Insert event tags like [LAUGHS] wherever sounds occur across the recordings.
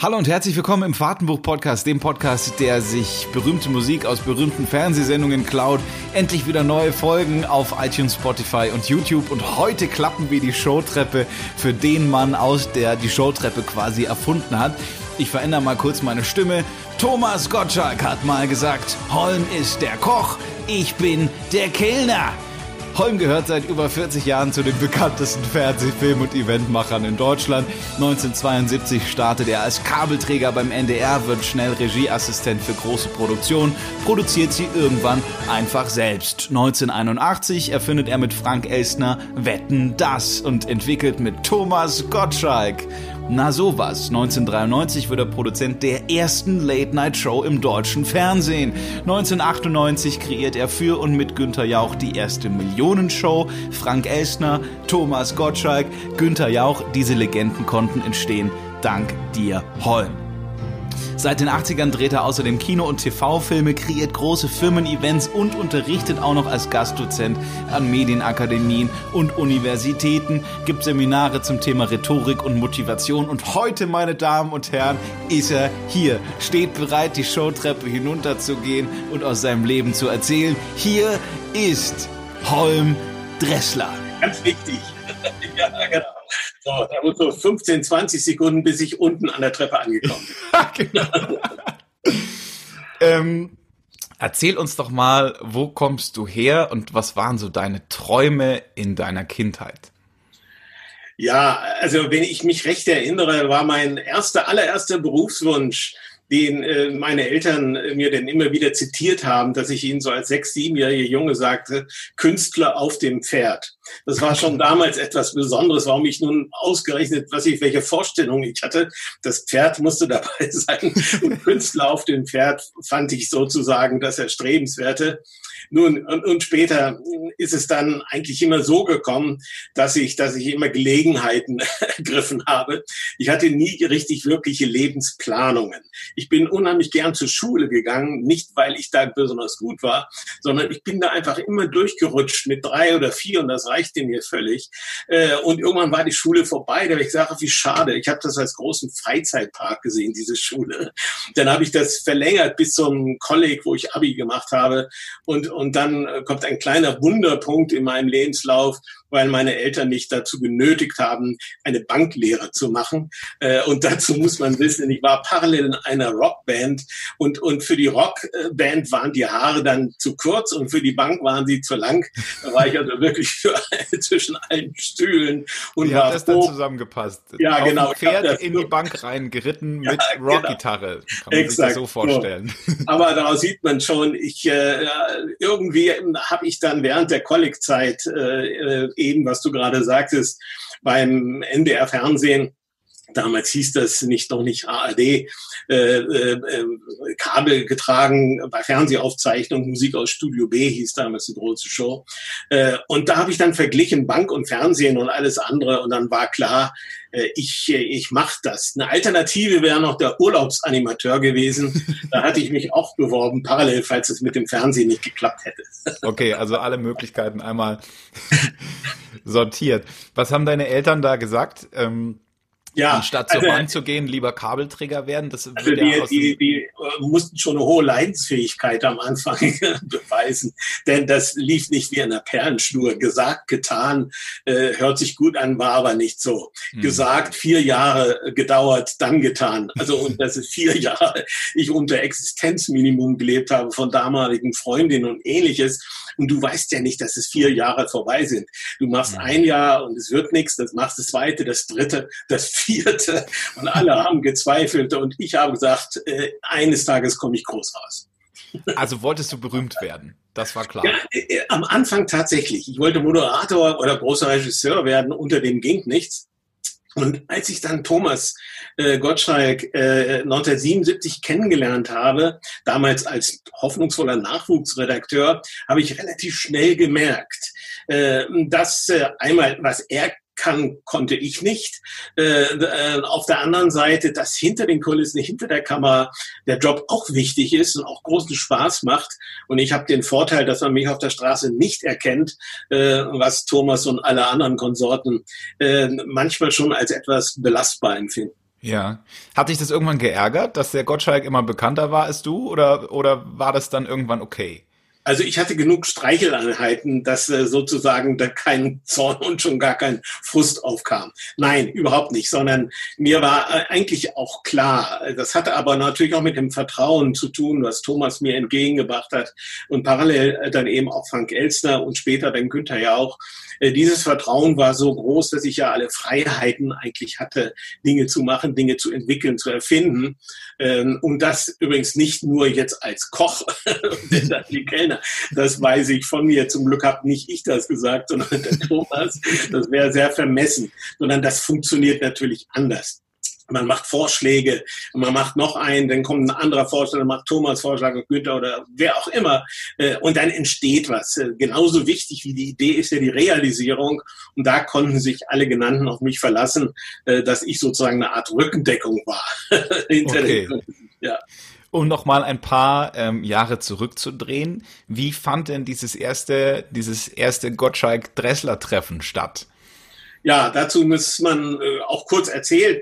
Hallo und herzlich willkommen im Fahrtenbuch-Podcast, dem Podcast, der sich berühmte Musik aus berühmten Fernsehsendungen klaut. Endlich wieder neue Folgen auf iTunes, Spotify und YouTube. Und heute klappen wir die Showtreppe für den Mann aus, der die Showtreppe quasi erfunden hat. Ich verändere mal kurz meine Stimme. Thomas Gottschalk hat mal gesagt, Holm ist der Koch, ich bin der Kellner. Holm gehört seit über 40 Jahren zu den bekanntesten Fernsehfilm- und Eventmachern in Deutschland. 1972 startet er als Kabelträger beim NDR, wird schnell Regieassistent für große Produktionen, produziert sie irgendwann einfach selbst. 1981 erfindet er mit Frank Elstner Wetten das und entwickelt mit Thomas Gottschalk na sowas. 1993 wird er Produzent der ersten Late-Night-Show im deutschen Fernsehen. 1998 kreiert er für und mit Günter Jauch die erste Millionenshow. Frank Elstner, Thomas Gottschalk, Günter Jauch, diese Legenden konnten entstehen dank dir Holm. Seit den 80ern dreht er außerdem Kino- und TV-Filme, kreiert große Firmen-Events und unterrichtet auch noch als Gastdozent an Medienakademien und Universitäten, gibt Seminare zum Thema Rhetorik und Motivation. Und heute, meine Damen und Herren, ist er hier, steht bereit, die Showtreppe hinunterzugehen und aus seinem Leben zu erzählen. Hier ist Holm Dressler. Ganz wichtig. [LAUGHS] ja, genau. So, da muss so 15, 20 Sekunden, bis ich unten an der Treppe angekommen bin. [LAUGHS] genau. ähm, erzähl uns doch mal, wo kommst du her und was waren so deine Träume in deiner Kindheit? Ja, also wenn ich mich recht erinnere, war mein erster, allererster Berufswunsch, den äh, meine Eltern mir dann immer wieder zitiert haben, dass ich ihnen so als sechs, siebenjährige Junge sagte, Künstler auf dem Pferd. Das war schon [LAUGHS] damals etwas Besonderes, warum ich nun ausgerechnet, was ich, welche Vorstellung ich hatte. Das Pferd musste dabei [LAUGHS] sein und Künstler auf dem Pferd fand ich sozusagen das Erstrebenswerte. Nun, und, und später ist es dann eigentlich immer so gekommen, dass ich, dass ich immer Gelegenheiten [LAUGHS] ergriffen habe. Ich hatte nie richtig wirkliche Lebensplanungen. Ich bin unheimlich gern zur Schule gegangen, nicht weil ich da besonders gut war, sondern ich bin da einfach immer durchgerutscht mit drei oder vier und das reichte mir völlig. Äh, und irgendwann war die Schule vorbei, da habe ich gesagt, wie schade. Ich habe das als großen Freizeitpark gesehen, diese Schule. Dann habe ich das verlängert bis zum Kolleg, wo ich Abi gemacht habe. Und, und dann kommt ein kleiner Wunderpunkt in meinem Lebenslauf, weil meine Eltern mich dazu genötigt haben, eine Banklehre zu machen. Äh, und dazu muss man wissen, ich war parallel in einer Rockband und, und für die Rockband waren die Haare dann zu kurz und für die Bank waren sie zu lang. Da war ich also wirklich für, [LAUGHS] zwischen allen Stühlen und Wie war hat das dann zusammengepasst? Ja, Auf genau. Pferd in die Bank rein geritten [LAUGHS] mit ja, genau. Rockgitarre. Kann man Exakt. sich das so vorstellen. So. [LAUGHS] Aber daraus sieht man schon, ich äh, irgendwie habe ich dann während der Kollegzeit äh, eben, was du gerade sagtest, beim NDR Fernsehen Damals hieß das nicht noch nicht ARD, äh, äh, Kabel getragen bei Fernsehaufzeichnung, Musik aus Studio B hieß damals die große Show. Äh, und da habe ich dann verglichen Bank und Fernsehen und alles andere und dann war klar, ich, ich mache das. Eine Alternative wäre noch der Urlaubsanimateur gewesen. [LAUGHS] Da hatte ich mich auch beworben, parallel, falls es mit dem Fernsehen nicht geklappt hätte. Okay, also alle Möglichkeiten einmal [LAUGHS] sortiert. Was haben deine Eltern da gesagt? Ähm ja, Anstatt zur also, Bank zu gehen, lieber Kabelträger werden. Das also die, ja die, die äh, mussten schon eine hohe Leidensfähigkeit am Anfang [LAUGHS] beweisen, denn das lief nicht wie einer Perlenschnur. Gesagt, getan, äh, hört sich gut an, war aber nicht so. Hm. Gesagt, vier Jahre gedauert, dann getan. Also und das ist vier [LAUGHS] Jahre ich unter Existenzminimum gelebt habe von damaligen Freundinnen und ähnliches. Und du weißt ja nicht, dass es vier Jahre vorbei sind. Du machst hm. ein Jahr und es wird nichts, das machst das zweite, das dritte, das vierte und alle haben gezweifelt und ich habe gesagt, äh, eines Tages komme ich groß raus. Also wolltest du berühmt werden? Das war klar. Ja, äh, am Anfang tatsächlich. Ich wollte Moderator oder großer Regisseur werden, unter dem ging nichts. Und als ich dann Thomas äh, Gottschalk äh, 1977 kennengelernt habe, damals als hoffnungsvoller Nachwuchsredakteur, habe ich relativ schnell gemerkt, äh, dass äh, einmal, was er kann, konnte ich nicht. Äh, äh, auf der anderen Seite, dass hinter den Kulissen, hinter der Kamera der Job auch wichtig ist und auch großen Spaß macht. Und ich habe den Vorteil, dass man mich auf der Straße nicht erkennt, äh, was Thomas und alle anderen Konsorten äh, manchmal schon als etwas belastbar empfinden. Ja. Hat dich das irgendwann geärgert, dass der Gottschalk immer bekannter war als du oder, oder war das dann irgendwann okay? Also ich hatte genug Streicheleinheiten, dass äh, sozusagen da kein Zorn [LAUGHS] und schon gar kein Frust aufkam. Nein, überhaupt nicht, sondern mir war äh, eigentlich auch klar, das hatte aber natürlich auch mit dem Vertrauen zu tun, was Thomas mir entgegengebracht hat und parallel äh, dann eben auch Frank Elstner und später dann Günther ja auch, äh, dieses Vertrauen war so groß, dass ich ja alle Freiheiten eigentlich hatte, Dinge zu machen, Dinge zu entwickeln, zu erfinden. Ähm, und das übrigens nicht nur jetzt als Koch, [LAUGHS] die Kellner, das weiß ich von mir. Zum Glück habe nicht ich das gesagt, sondern der Thomas. Das wäre sehr vermessen, sondern das funktioniert natürlich anders man macht Vorschläge, man macht noch einen, dann kommt ein anderer Vorschlag, dann macht Thomas Vorschlag und Günther oder wer auch immer. Äh, und dann entsteht was. Äh, genauso wichtig wie die Idee ist ja die Realisierung. Und da konnten sich alle genannten auf mich verlassen, äh, dass ich sozusagen eine Art Rückendeckung war. [LAUGHS] okay. Ja. Um nochmal ein paar ähm, Jahre zurückzudrehen, wie fand denn dieses erste, dieses erste Gottschalk-Dressler-Treffen statt? Ja, dazu muss man äh, auch kurz erzählen.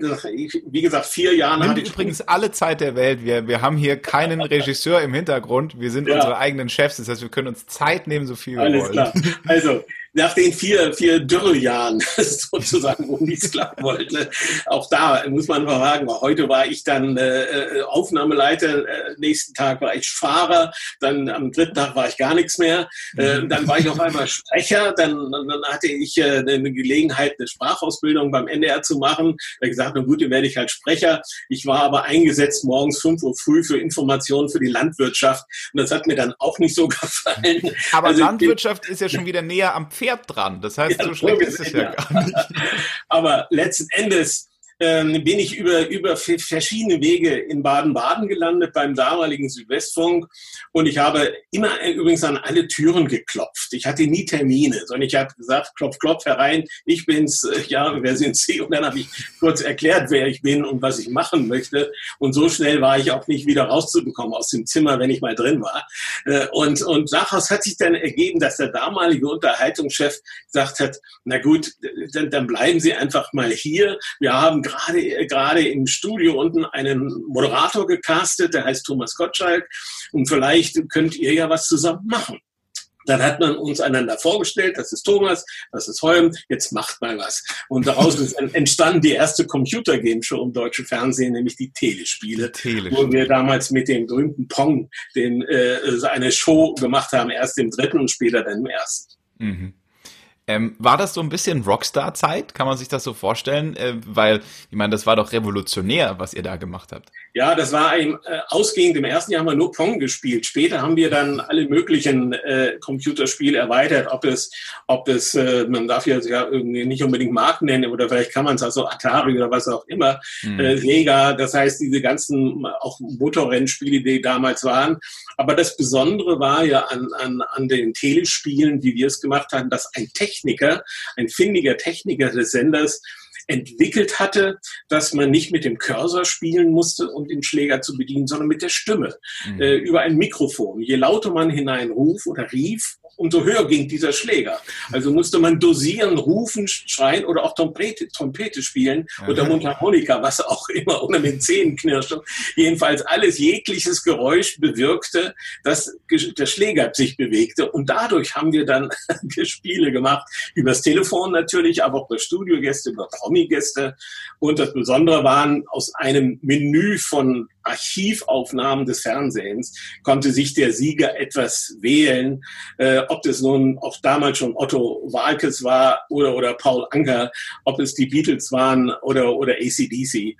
Wie gesagt, vier Jahre. Nimm übrigens alle Zeit der Welt. Wir, wir haben hier keinen [LAUGHS] Regisseur im Hintergrund. Wir sind ja. unsere eigenen Chefs. Das heißt, wir können uns Zeit nehmen, so viel wir Alles wollen. Klar. Also, nach den vier, vier Dürreljahren [LAUGHS] sozusagen, wo nichts klappen wollte. Auch da muss man mal sagen, heute war ich dann äh, äh, Aufnahmeleiter, äh, nächsten Tag war ich Fahrer, dann am dritten Tag war ich gar nichts mehr, äh, mhm. dann war ich auf einmal Sprecher, dann, dann hatte ich äh, eine Gelegenheit, eine Sprachausbildung beim NDR zu machen. Da gesagt, na gut, dann werde ich halt Sprecher. Ich war aber eingesetzt morgens fünf Uhr früh für Informationen für die Landwirtschaft und das hat mir dann auch nicht so [LAUGHS] gefallen. Aber also, Landwirtschaft ist ja schon wieder näher am Pferd Pferd dran. Das heißt, ja, so schlecht ist es ja gar nicht. [LAUGHS] Aber letzten Endes ähm, bin ich über, über verschiedene Wege in Baden-Baden gelandet beim damaligen Südwestfunk und ich habe immer übrigens an alle Türen geklopft. Ich hatte nie Termine, sondern ich habe gesagt, klopf, klopf herein, ich bin's, äh, ja, wer sind Sie? Und dann habe ich kurz erklärt, wer ich bin und was ich machen möchte und so schnell war ich auch nicht wieder rauszubekommen aus dem Zimmer, wenn ich mal drin war. Äh, und, und daraus hat sich dann ergeben, dass der damalige Unterhaltungschef gesagt hat, na gut, dann, dann bleiben Sie einfach mal hier. Wir haben gerade gerade im Studio unten einen Moderator gecastet, der heißt Thomas Gottschalk und vielleicht könnt ihr ja was zusammen machen. Dann hat man uns einander vorgestellt, das ist Thomas, das ist Holm, jetzt macht mal was. Und daraus [LAUGHS] ist entstanden die erste Computer-Game-Show im deutschen Fernsehen, nämlich die Telespiele, Telespiele, wo wir damals mit dem berühmten Pong den, äh, eine Show gemacht haben, erst im dritten und später dann im ersten. Mhm. Ähm, war das so ein bisschen Rockstar-Zeit? Kann man sich das so vorstellen? Äh, weil, ich meine, das war doch revolutionär, was ihr da gemacht habt. Ja, das war ein, äh, ausgehend im ersten Jahr haben wir nur Pong gespielt. Später haben wir dann alle möglichen äh, Computerspiele erweitert. Ob es, ob es, äh, man darf ja irgendwie nicht unbedingt Marken nennen oder vielleicht kann man es also Atari oder was auch immer, mhm. äh, Sega. Das heißt, diese ganzen auch Motorrennspiele, die damals waren. Aber das Besondere war ja an, an, an den Telespielen, wie wir es gemacht haben, dass ein Technik Techniker, ein findiger Techniker des Senders, entwickelt hatte, dass man nicht mit dem Cursor spielen musste, um den Schläger zu bedienen, sondern mit der Stimme mhm. äh, über ein Mikrofon. Je lauter man hineinruf oder rief, umso höher ging dieser Schläger. Also musste man dosieren, rufen, schreien oder auch Trompete, Trompete spielen ja. oder Mundharmonika, was auch [LAUGHS] immer, oder mit Zähnen knirschen. Jedenfalls alles jegliches Geräusch bewirkte, dass der Schläger sich bewegte. Und dadurch haben wir dann [LAUGHS] Spiele gemacht, übers Telefon natürlich, aber auch über Studiogäste, über Promi-Gäste. Und das Besondere waren aus einem Menü von Archivaufnahmen des Fernsehens konnte sich der Sieger etwas wählen, äh, ob das nun auch damals schon Otto Walkes war oder, oder Paul Anker, ob es die Beatles waren oder, oder ACDC.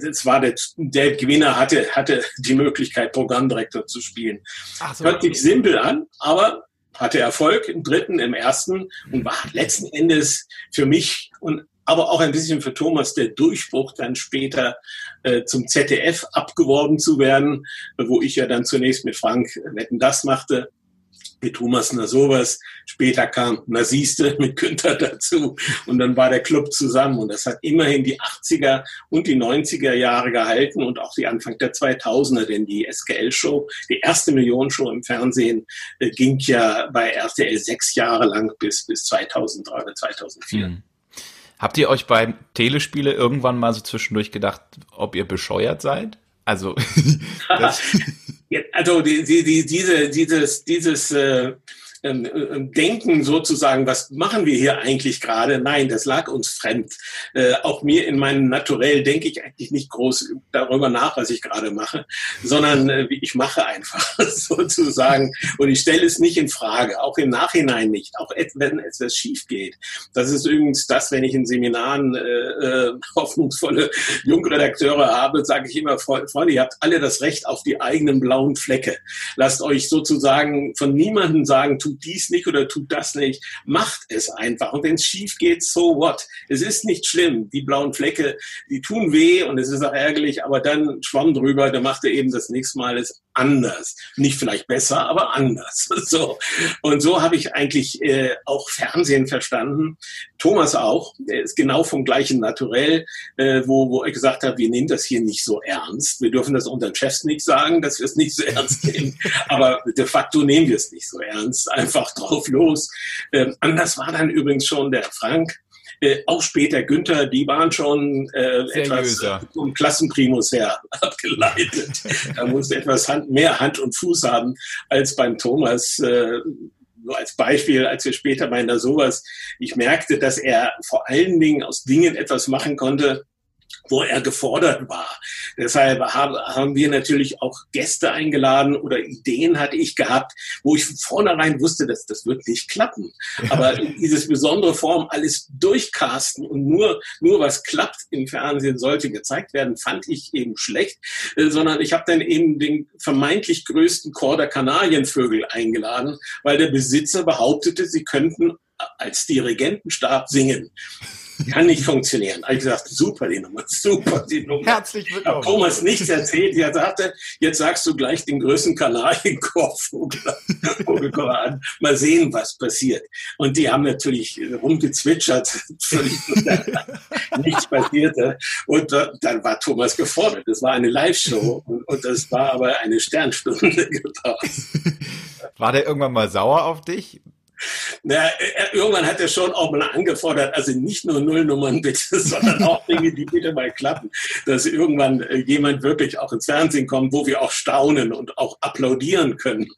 Das war der, der Gewinner hatte, hatte die Möglichkeit, Programmdirektor zu spielen. So. Hört sich simpel an, aber hatte Erfolg im dritten, im ersten und war letzten Endes für mich und aber auch ein bisschen für Thomas der Durchbruch, dann später äh, zum ZDF abgeworben zu werden, wo ich ja dann zunächst mit Frank Wetten das machte, mit Thomas na sowas. Später kam na siehste mit Günther dazu und dann war der Club zusammen und das hat immerhin die 80er und die 90er Jahre gehalten und auch die Anfang der 2000er, denn die SKL-Show, die erste Millionenshow im Fernsehen, äh, ging ja bei RTL sechs Jahre lang bis, bis 2003 oder 2004. Mhm. Habt ihr euch beim Telespiele irgendwann mal so zwischendurch gedacht, ob ihr bescheuert seid? Also, [LAUGHS] [LAUGHS] also die, die, die, diese, dieses, dieses äh, ähm, äh, denken sozusagen, was machen wir hier eigentlich gerade? Nein, das lag uns fremd. Äh, auch mir in meinem Naturell denke ich eigentlich nicht groß darüber nach, was ich gerade mache, sondern äh, ich mache einfach [LAUGHS] sozusagen und ich stelle es nicht in Frage, auch im Nachhinein nicht, auch wenn etwas schief geht. Das ist übrigens das, wenn ich in Seminaren äh, äh hoffnungsvolle Jungredakteure habe, sage ich immer, Freunde, ihr habt alle das Recht auf die eigenen blauen Flecke. Lasst euch sozusagen von niemandem sagen, tut dies nicht oder tut das nicht. Macht es einfach. Und wenn es schief geht, so what? Es ist nicht schlimm. Die blauen Flecke, die tun weh und es ist auch ärgerlich, aber dann schwamm drüber, dann macht er eben das nächste Mal es anders. Nicht vielleicht besser, aber anders. [LAUGHS] So. Und so habe ich eigentlich äh, auch Fernsehen verstanden. Thomas auch, der ist genau vom gleichen Naturell, äh, wo, wo er gesagt hat, wir nehmen das hier nicht so ernst. Wir dürfen das unseren Chefs nicht sagen, dass wir es nicht so [LAUGHS] ernst nehmen. aber de facto nehmen wir es nicht so ernst einfach drauf los. Ähm, anders war dann übrigens schon der Frank. Äh, auch später Günther, die waren schon äh, etwas um Klassenprimus her [LAUGHS] abgeleitet. [LAUGHS] da musste etwas Hand, mehr Hand und Fuß haben als beim Thomas. Äh, nur als Beispiel, als wir später bei der sowas, ich merkte, dass er vor allen Dingen aus Dingen etwas machen konnte, wo er gefordert war. Deshalb haben wir natürlich auch Gäste eingeladen oder Ideen hatte ich gehabt, wo ich von vornherein wusste, dass das wird nicht klappen. Aber dieses besondere Form, alles durchcasten und nur, nur was klappt im Fernsehen sollte gezeigt werden, fand ich eben schlecht, äh, sondern ich habe dann eben den vermeintlich größten Chor der Kanarienvögel eingeladen, weil der Besitzer behauptete, sie könnten als Dirigentenstab singen. Kann nicht funktionieren. Ich gesagt, super die Nummer, super die Nummer. Herzlich willkommen. Thomas nichts erzählt. Er sagte, jetzt sagst du gleich den größten Kanarienkorbvogel [LAUGHS] an. Mal sehen, was passiert. Und die haben natürlich rumgezwitschert, [LAUGHS] [LAUGHS] nichts passierte. Und dann war Thomas gefordert. Das war eine Live-Show und, und das war aber eine Sternstunde gebraucht. War der irgendwann mal sauer auf dich? Na, irgendwann hat er schon auch mal angefordert, also nicht nur Nullnummern bitte, [LAUGHS] sondern auch Dinge, die bitte mal klappen, dass irgendwann äh, jemand wirklich auch ins Fernsehen kommt, wo wir auch staunen und auch applaudieren können.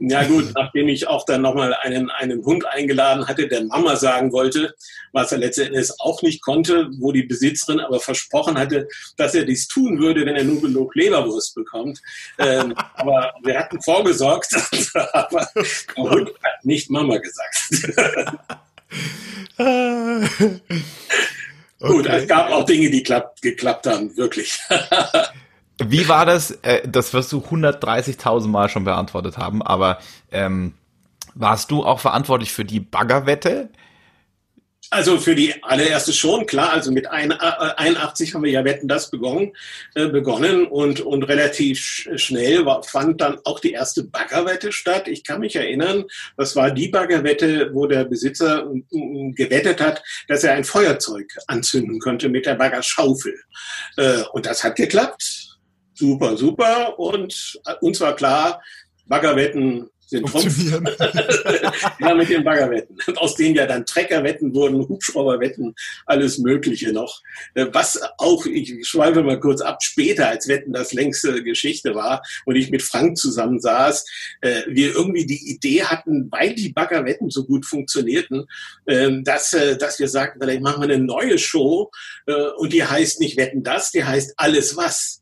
Ja gut, [LAUGHS] nachdem ich auch dann nochmal einen, einen Hund eingeladen hatte, der Mama sagen wollte, was er letztendlich auch nicht konnte, wo die Besitzerin aber versprochen hatte, dass er dies tun würde, wenn er nur genug Leberwurst bekommt. Ähm, [LAUGHS] aber wir hatten vorgesorgt, aber der Hund hat nicht Mama gesagt gesagt. okay. Gut, es gab auch Dinge, die klappt, geklappt haben, wirklich. [LAUGHS] Wie war das? Äh, das wirst du 130.000 Mal schon beantwortet haben, aber ähm, warst du auch verantwortlich für die Baggerwette? Also für die allererste schon, klar. Also mit 81 haben wir ja Wetten das begonnen, äh, begonnen und, und relativ schnell war, fand dann auch die erste Baggerwette statt. Ich kann mich erinnern, das war die Baggerwette, wo der Besitzer äh, gewettet hat, dass er ein Feuerzeug anzünden könnte mit der Baggerschaufel. Äh, und das hat geklappt. Super, super. Und äh, uns war klar, Baggerwetten sind funktionieren. [LAUGHS] ja, mit den Baggerwetten, aus denen ja dann Treckerwetten wurden, Hubschrauberwetten, alles Mögliche noch. Äh, was auch, ich schweife mal kurz ab, später, als Wetten das längste Geschichte war und ich mit Frank zusammen saß, äh, wir irgendwie die Idee hatten, weil die Baggerwetten so gut funktionierten, ähm, dass, äh, dass wir sagten, vielleicht machen wir eine neue Show und die heißt nicht Wetten das, die heißt Alles was.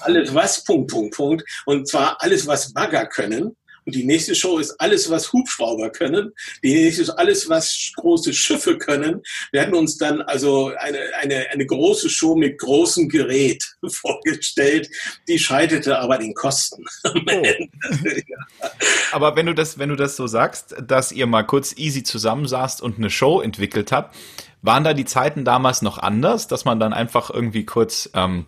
alles was, Punkt, Punkt, Punkt. Und zwar alles, was Bagger können. Und die nächste Show ist alles, was Hubschrauber können. Die nächste ist alles, was große Schiffe können. Wir hatten uns dann also eine, eine, eine große Show mit großem Gerät [LAUGHS] vorgestellt. Die scheiterte aber den Kosten. [LAUGHS] Oh. [LAUGHS] Aber wenn du das, wenn du das so sagst, dass ihr mal kurz easy zusammensaßt und eine Show entwickelt habt, waren da die Zeiten damals noch anders, dass man dann einfach irgendwie kurz ähm,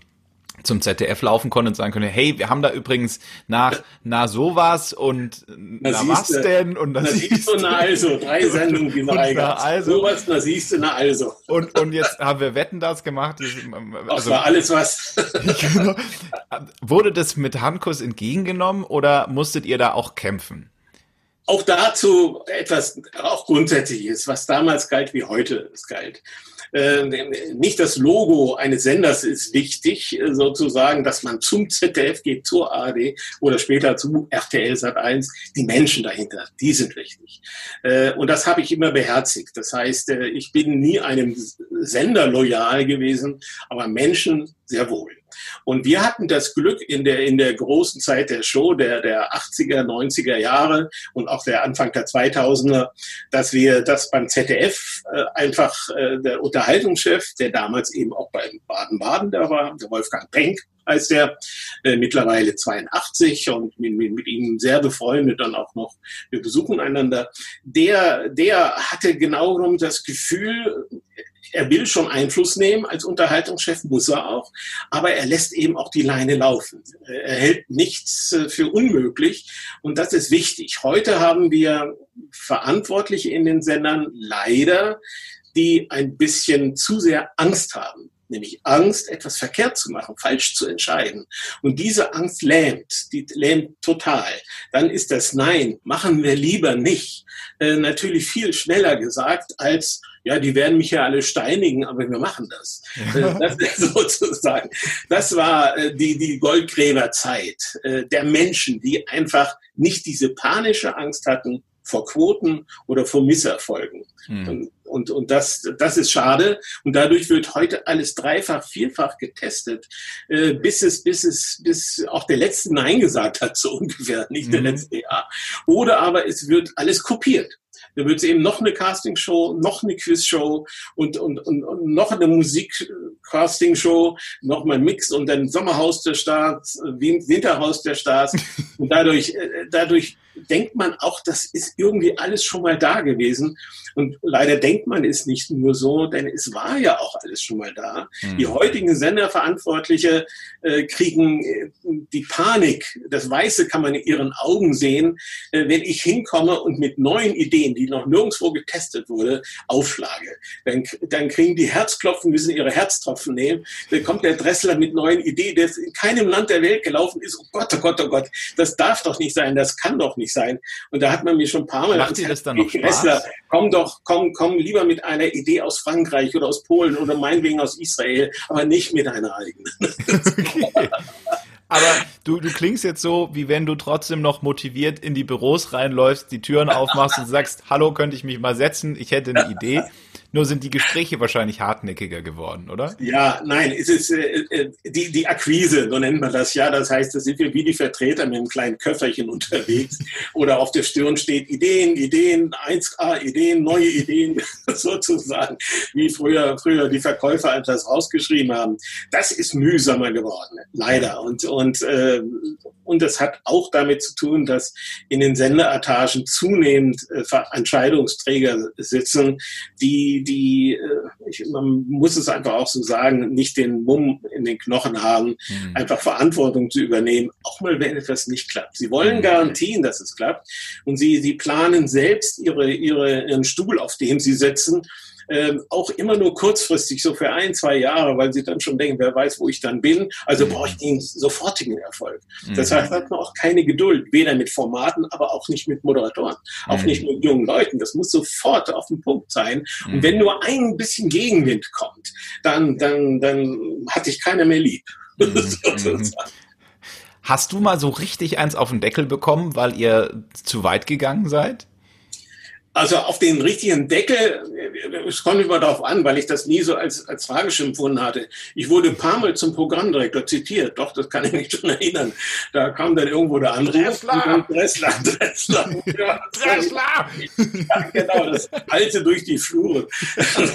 zum ZDF laufen konnte und sagen konnte, hey, wir haben da übrigens nach na sowas und na, na was denn? Und na, na siehst du na also drei [LAUGHS] Sendungen die na also. Sowas na siehst du na also. Und und jetzt haben wir Wetten das gemacht. Also das war alles was. [LAUGHS] Genau. wurde das mit Handkuss entgegengenommen oder musstet ihr da auch kämpfen? Auch dazu etwas auch grundsätzliches was damals galt wie heute es galt nicht das Logo eines Senders ist wichtig, äh, sozusagen, dass man zum ZDF geht, zur ARD oder später zu RTL Sat 1. Die Menschen dahinter, die sind wichtig. Äh, und das habe ich immer beherzigt. Das heißt, äh, ich bin nie einem Sender loyal gewesen, aber Menschen sehr wohl. Und wir hatten das Glück in der, in der großen Zeit der Show, der, der 80er, 90er Jahre und auch der Anfang der 2000er, dass wir das beim ZDF äh, einfach äh, der Unterhaltungschef, der damals eben auch beim Baden-Baden da war, der Wolfgang Penck, als der äh, mittlerweile 82 und mit, mit, mit ihm sehr befreundet dann auch noch. Wir besuchen einander. Der, der hatte genau genommen das Gefühl, er will schon Einfluss nehmen, als Unterhaltungschef muss er auch, aber er lässt eben auch die Leine laufen. Er hält nichts äh, für unmöglich und das ist wichtig. Heute haben wir Verantwortliche in den Sendern leider, die ein bisschen zu sehr Angst haben nämlich Angst, etwas verkehrt zu machen, falsch zu entscheiden. Und diese Angst lähmt, die lähmt total. Dann ist das Nein, machen wir lieber nicht, äh, natürlich viel schneller gesagt als ja, die werden mich ja alle steinigen, aber wir machen das. [LAUGHS] Das sozusagen, das war äh, die, die Goldgräberzeit äh, der Menschen, die einfach nicht diese panische Angst hatten vor Quoten oder vor Misserfolgen. Hm. Und, und, und das, das ist schade. Und dadurch wird heute alles dreifach, vierfach getestet, äh, bis es, bis es, bis auch der letzte Nein gesagt hat, so ungefähr, nicht mhm. der letzte Jahr. Oder aber es wird alles kopiert. Da wird es eben noch eine Castingshow, noch eine Quizshow und, und, und, und noch eine Musik-Castingshow, noch mal Mix und dann Sommerhaus der Staats, Winterhaus der Staats. [LAUGHS] Und dadurch, äh, dadurch denkt man auch, das ist irgendwie alles schon mal da gewesen. Und leider denkt man es nicht nur so, denn es war ja auch alles schon mal da. Mhm. Die heutigen Senderverantwortliche äh, kriegen äh, die Panik, das Weiße kann man in ihren Augen sehen, äh, wenn ich hinkomme und mit neuen Ideen, die noch nirgendwo getestet wurde, aufschlage. Dann, dann kriegen die Herzklopfen, müssen ihre Herztropfen nehmen. Dann kommt der Dressler mit neuen Ideen, der in keinem Land der Welt gelaufen ist. Oh Gott, oh Gott, oh Gott, das darf doch nicht sein, das kann doch nicht sein. Und da hat man mir schon ein paar Mal Macht das dann noch Dressler, komm doch, komm, komm lieber mit einer Idee aus Frankreich oder aus Polen oder meinetwegen aus Israel, aber nicht mit einer eigenen. [LAUGHS] okay. Aber du, du klingst jetzt so, wie wenn du trotzdem noch motiviert in die Büros reinläufst, die Türen aufmachst und sagst, hallo, könnte ich mich mal setzen? Ich hätte eine Idee. Nur sind die Gespräche wahrscheinlich hartnäckiger geworden, oder? Ja, nein, es ist äh, äh, die, die Akquise, so nennt man das ja. Das heißt, da sind wir wie die Vertreter mit einem kleinen Köfferchen unterwegs. Oder auf der Stirn steht Ideen, Ideen, 1A, Ideen, neue Ideen, [LAUGHS] sozusagen, wie früher, früher die Verkäufer etwas rausgeschrieben haben. Das ist mühsamer geworden, leider. Und, und, äh, und das hat auch damit zu tun, dass in den Sendeertagen zunehmend äh, Entscheidungsträger sitzen, die die, äh, ich, man muss es einfach auch so sagen, nicht den Mumm in den Knochen haben, mhm. einfach Verantwortung zu übernehmen, auch mal wenn etwas nicht klappt. Sie wollen mhm. Garantien, dass es klappt und sie, sie planen selbst ihre, ihre, ihren Stuhl, auf dem sie sitzen, ähm, auch immer nur kurzfristig, so für ein, zwei Jahre, weil sie dann schon denken, wer weiß, wo ich dann bin. Also mhm. brauche ich den sofortigen Erfolg. Mhm. Das heißt, hat man auch keine Geduld, weder mit Formaten, aber auch nicht mit Moderatoren, mhm. auch nicht mit jungen Leuten. Das muss sofort auf den Punkt sein. Und mhm. wenn nur ein bisschen Gegenwind kommt, dann, dann, dann hatte ich keiner mehr lieb. [LAUGHS] Mhm. Hast du mal so richtig eins auf den Deckel bekommen, weil ihr zu weit gegangen seid? Also auf den richtigen Deckel, es kommt immer darauf an, weil ich das nie so als, als tragisch empfunden hatte. Ich wurde ein paar Mal zum Programmdirektor zitiert, doch, das kann ich mich schon erinnern. Da kam dann irgendwo der Anruf. Dressler! Dressler, [LAUGHS] Dressler. Dressler! Ja, genau, das alte durch die Flure.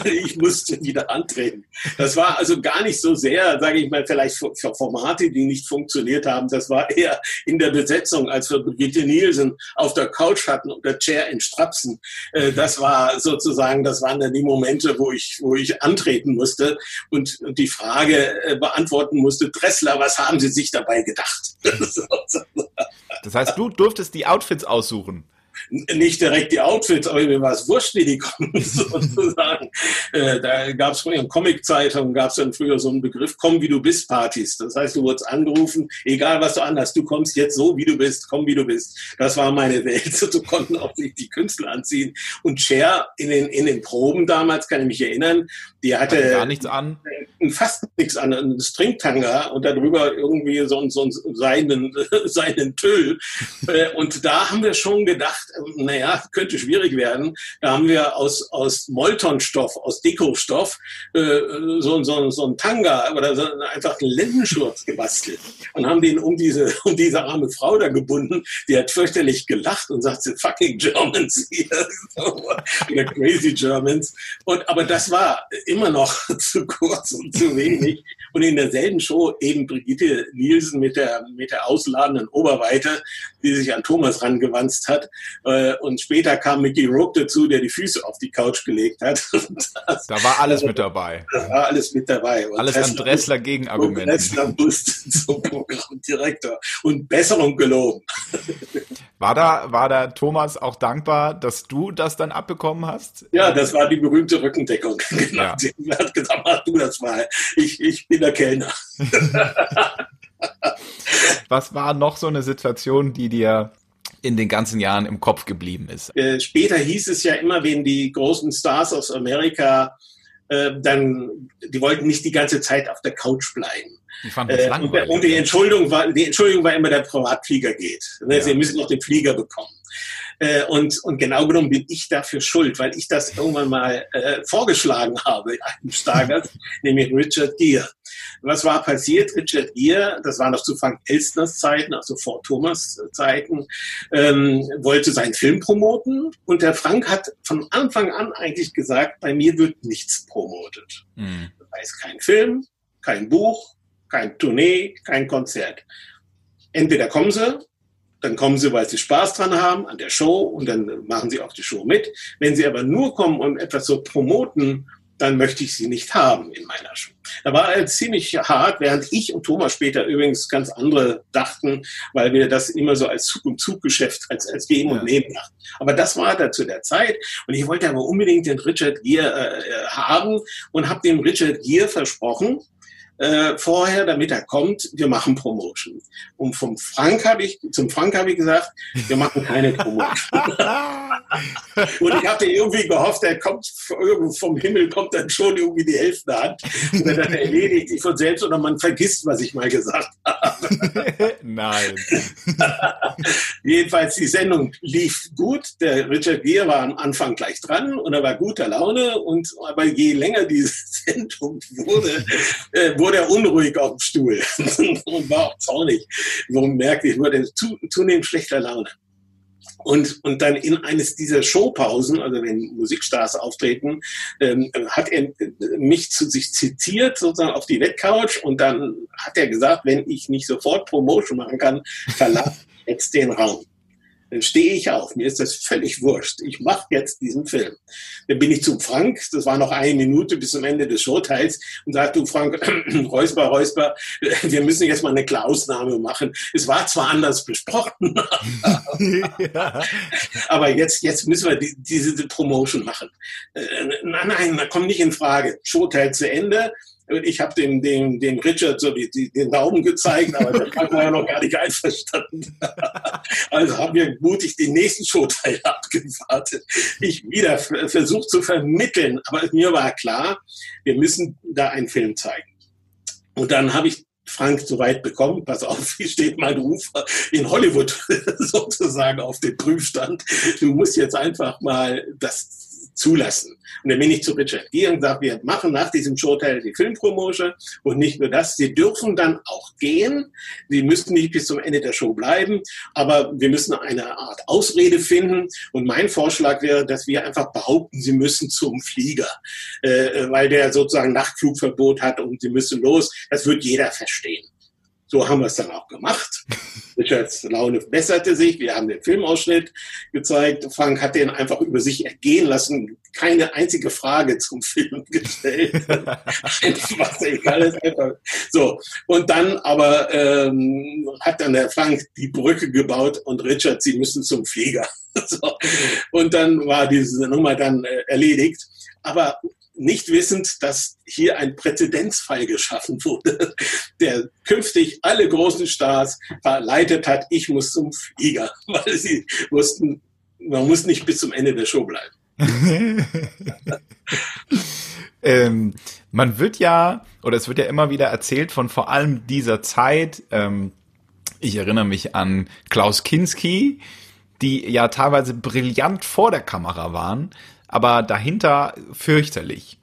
Ich musste wieder antreten. Das war also gar nicht so sehr, sage ich mal, vielleicht für Formate, die nicht funktioniert haben. Das war eher in der Besetzung, als wir Brigitte Nielsen auf der Couch hatten und der Chair in Strapsen äh, das war sozusagen, das waren dann die Momente, wo ich, wo ich antreten musste und, die Frage äh, beantworten musste, Dressler, was haben Sie sich dabei gedacht? [LAUGHS] das heißt, du durftest die Outfits aussuchen. Nicht direkt die Outfits, aber mir war es wurscht, wie die kommen, [LAUGHS] sozusagen. Äh, da gab es früher in Comiczeitungen, gab es dann früher so einen Begriff, komm wie du bist Partys. Das heißt, du wurdest angerufen, egal was du anhast, du kommst jetzt so, wie du bist, komm wie du bist. Das war meine Welt. [LAUGHS] So konnten auch sich die Künstler anziehen. Und Cher in den, in den Proben damals, kann ich mich erinnern, die hatte, hatte gar nichts an. Fast nichts an, einen Stringtanga und darüber irgendwie so, so einen seinen, [LAUGHS] seinen Tüll. Äh, und da haben wir schon gedacht, naja, könnte schwierig werden. Da haben wir aus, aus Moltonstoff, aus Dekostoff, äh, so, so, so ein Tanga oder so einfach einen Lendenschurz gebastelt und haben den um diese, [LAUGHS] um diese arme Frau da gebunden. Die hat fürchterlich gelacht und sagt, fucking Germans hier. [LAUGHS] oder crazy Germans. Und, aber das war immer noch [LAUGHS] zu kurz und zu wenig. Und in derselben Show eben Brigitte Nielsen mit der, mit der ausladenden Oberweite, die sich an Thomas rangewanzt hat. Äh, und später kam Mickey Rourke dazu, der die Füße auf die Couch gelegt hat. [LAUGHS] Das, da war alles mit dabei. Da war alles mit dabei. Und alles Dressler, an Dressler Gegenargumenten. Dressler Bust [LAUGHS] zum Programmdirektor und Besserung geloben. [LAUGHS] War da, war da Thomas auch dankbar, dass du das dann abbekommen hast? Ja, das war die berühmte Rückendeckung. Genau. Ja. Er hat gesagt, mach du das mal. Ich, ich bin der Kellner. Was war noch so eine Situation, die dir in den ganzen Jahren im Kopf geblieben ist? Äh, später hieß es ja immer, wenn die großen Stars aus Amerika äh, dann, die wollten nicht die ganze Zeit auf der Couch bleiben. Die fanden das äh, langweilig. Und, die Entschuldigung war, die Entschuldigung war immer, der Privatflieger geht. Ne, ja. Sie müssen noch den Flieger bekommen. Äh, und, und genau genommen bin ich dafür schuld, weil ich das irgendwann mal äh, vorgeschlagen habe, einem Stargast, [LAUGHS] nämlich Richard Gere. Was war passiert? Richard Gere, das war noch zu Frank Elstners Zeiten, also vor Thomas Zeiten, ähm, wollte seinen Film promoten und der Frank hat von Anfang an eigentlich gesagt, bei mir wird nichts promotet. Mhm. Das heißt kein Film, kein Buch, kein Tournee, kein Konzert. Entweder kommen sie dann kommen sie, weil sie Spaß dran haben an der Show und dann machen sie auch die Show mit. Wenn sie aber nur kommen, um etwas zu promoten, dann möchte ich sie nicht haben in meiner Show. Da war er ziemlich hart, während ich und Thomas später übrigens ganz andere dachten, weil wir das immer so als Zug- und Zuggeschäft, als, als Geben und Nehmen dachten. Aber das war da zu der Zeit und ich wollte aber unbedingt den Richard Gere äh, haben und habe dem Richard Gere versprochen, äh, vorher, damit er kommt, wir machen Promotion. Und vom Frank habe ich, zum Frank habe ich gesagt, wir machen keine [LAUGHS] Promotion. Und ich hatte irgendwie gehofft, er kommt vom Himmel, kommt dann schon irgendwie die Hälfte an. Und dann erledigt sich von selbst oder man vergisst, was ich mal gesagt habe. [LAUGHS] Nein. [LAUGHS] Jedenfalls, die Sendung lief gut. Der Richard Gere war am Anfang gleich dran und er war guter Laune. Und aber je länger diese [LAUGHS] Sendung wurde, äh, wurde er unruhig auf dem Stuhl und war auch zornig. Man merkte, ich wurde zunehmend schlechter Laune. Und, und dann in eines dieser Showpausen, also wenn Musikstars auftreten, ähm, hat er mich zu sich zitiert, sozusagen auf die Wettcouch. Und dann hat er gesagt, wenn ich nicht sofort Promotion machen kann, verlasse [LAUGHS] jetzt den Raum. Dann stehe ich auf, mir ist das völlig wurscht. Ich mache jetzt diesen Film. Dann bin ich zu Frank, das war noch eine Minute bis zum Ende des Showteils, und sagte, du Frank, [CLEARS THROAT] Räusper, Räusper, [LAUGHS] wir müssen jetzt mal eine Klausnahme machen. Es war zwar anders besprochen, [LAUGHS] aber jetzt, jetzt müssen wir die, diese Promotion machen. Äh, nein, nein, da kommt nicht in Frage. Showteil zu Ende, ich habe dem, dem, dem Richard so die, die, den Daumen gezeigt, aber der war ja noch gar nicht einverstanden. also haben wir mutig den nächsten Showteil [LAUGHS] abgewartet. Ich wieder versucht zu vermitteln, aber mir war klar, wir müssen da einen Film zeigen. Und dann habe ich Frank so weit bekommen, pass auf, hier steht mein Ruf in Hollywood [LAUGHS] sozusagen auf dem Prüfstand. Du musst jetzt einfach mal das zulassen. Und dann bin ich zu Richard Gere und sage, wir machen nach diesem Showteil die Filmpromotion und nicht nur das, sie dürfen dann auch gehen. Sie müssen nicht bis zum Ende der Show bleiben, aber wir müssen eine Art Ausrede finden. Und mein Vorschlag wäre, dass wir einfach behaupten, sie müssen zum Flieger, äh, weil der sozusagen Nachtflugverbot hat und sie müssen los. Das wird jeder verstehen. So haben wir es dann auch gemacht. [LAUGHS] Richards Laune besserte sich. Wir haben den Filmausschnitt gezeigt. Frank hat den einfach über sich ergehen lassen. Keine einzige Frage zum Film [LAUGHS] gestellt. einfach egal ist einfach. So. Und dann aber ähm, hat dann der Frank die Brücke gebaut und Richard, sie müssen zum Flieger. [LAUGHS] so. Und dann war diese Nummer dann äh, erledigt. Aber nicht wissend, dass hier ein Präzedenzfall geschaffen wurde, [LAUGHS] der künftig alle großen Stars verleitet hat, ich muss zum Flieger, [LAUGHS] weil sie wussten, man muss nicht bis zum Ende der Show bleiben. [LAUGHS] ähm, man wird ja, oder es wird ja immer wieder erzählt von vor allem dieser Zeit, ähm, ich erinnere mich an Klaus Kinski, die ja teilweise brillant vor der Kamera waren, aber dahinter fürchterlich.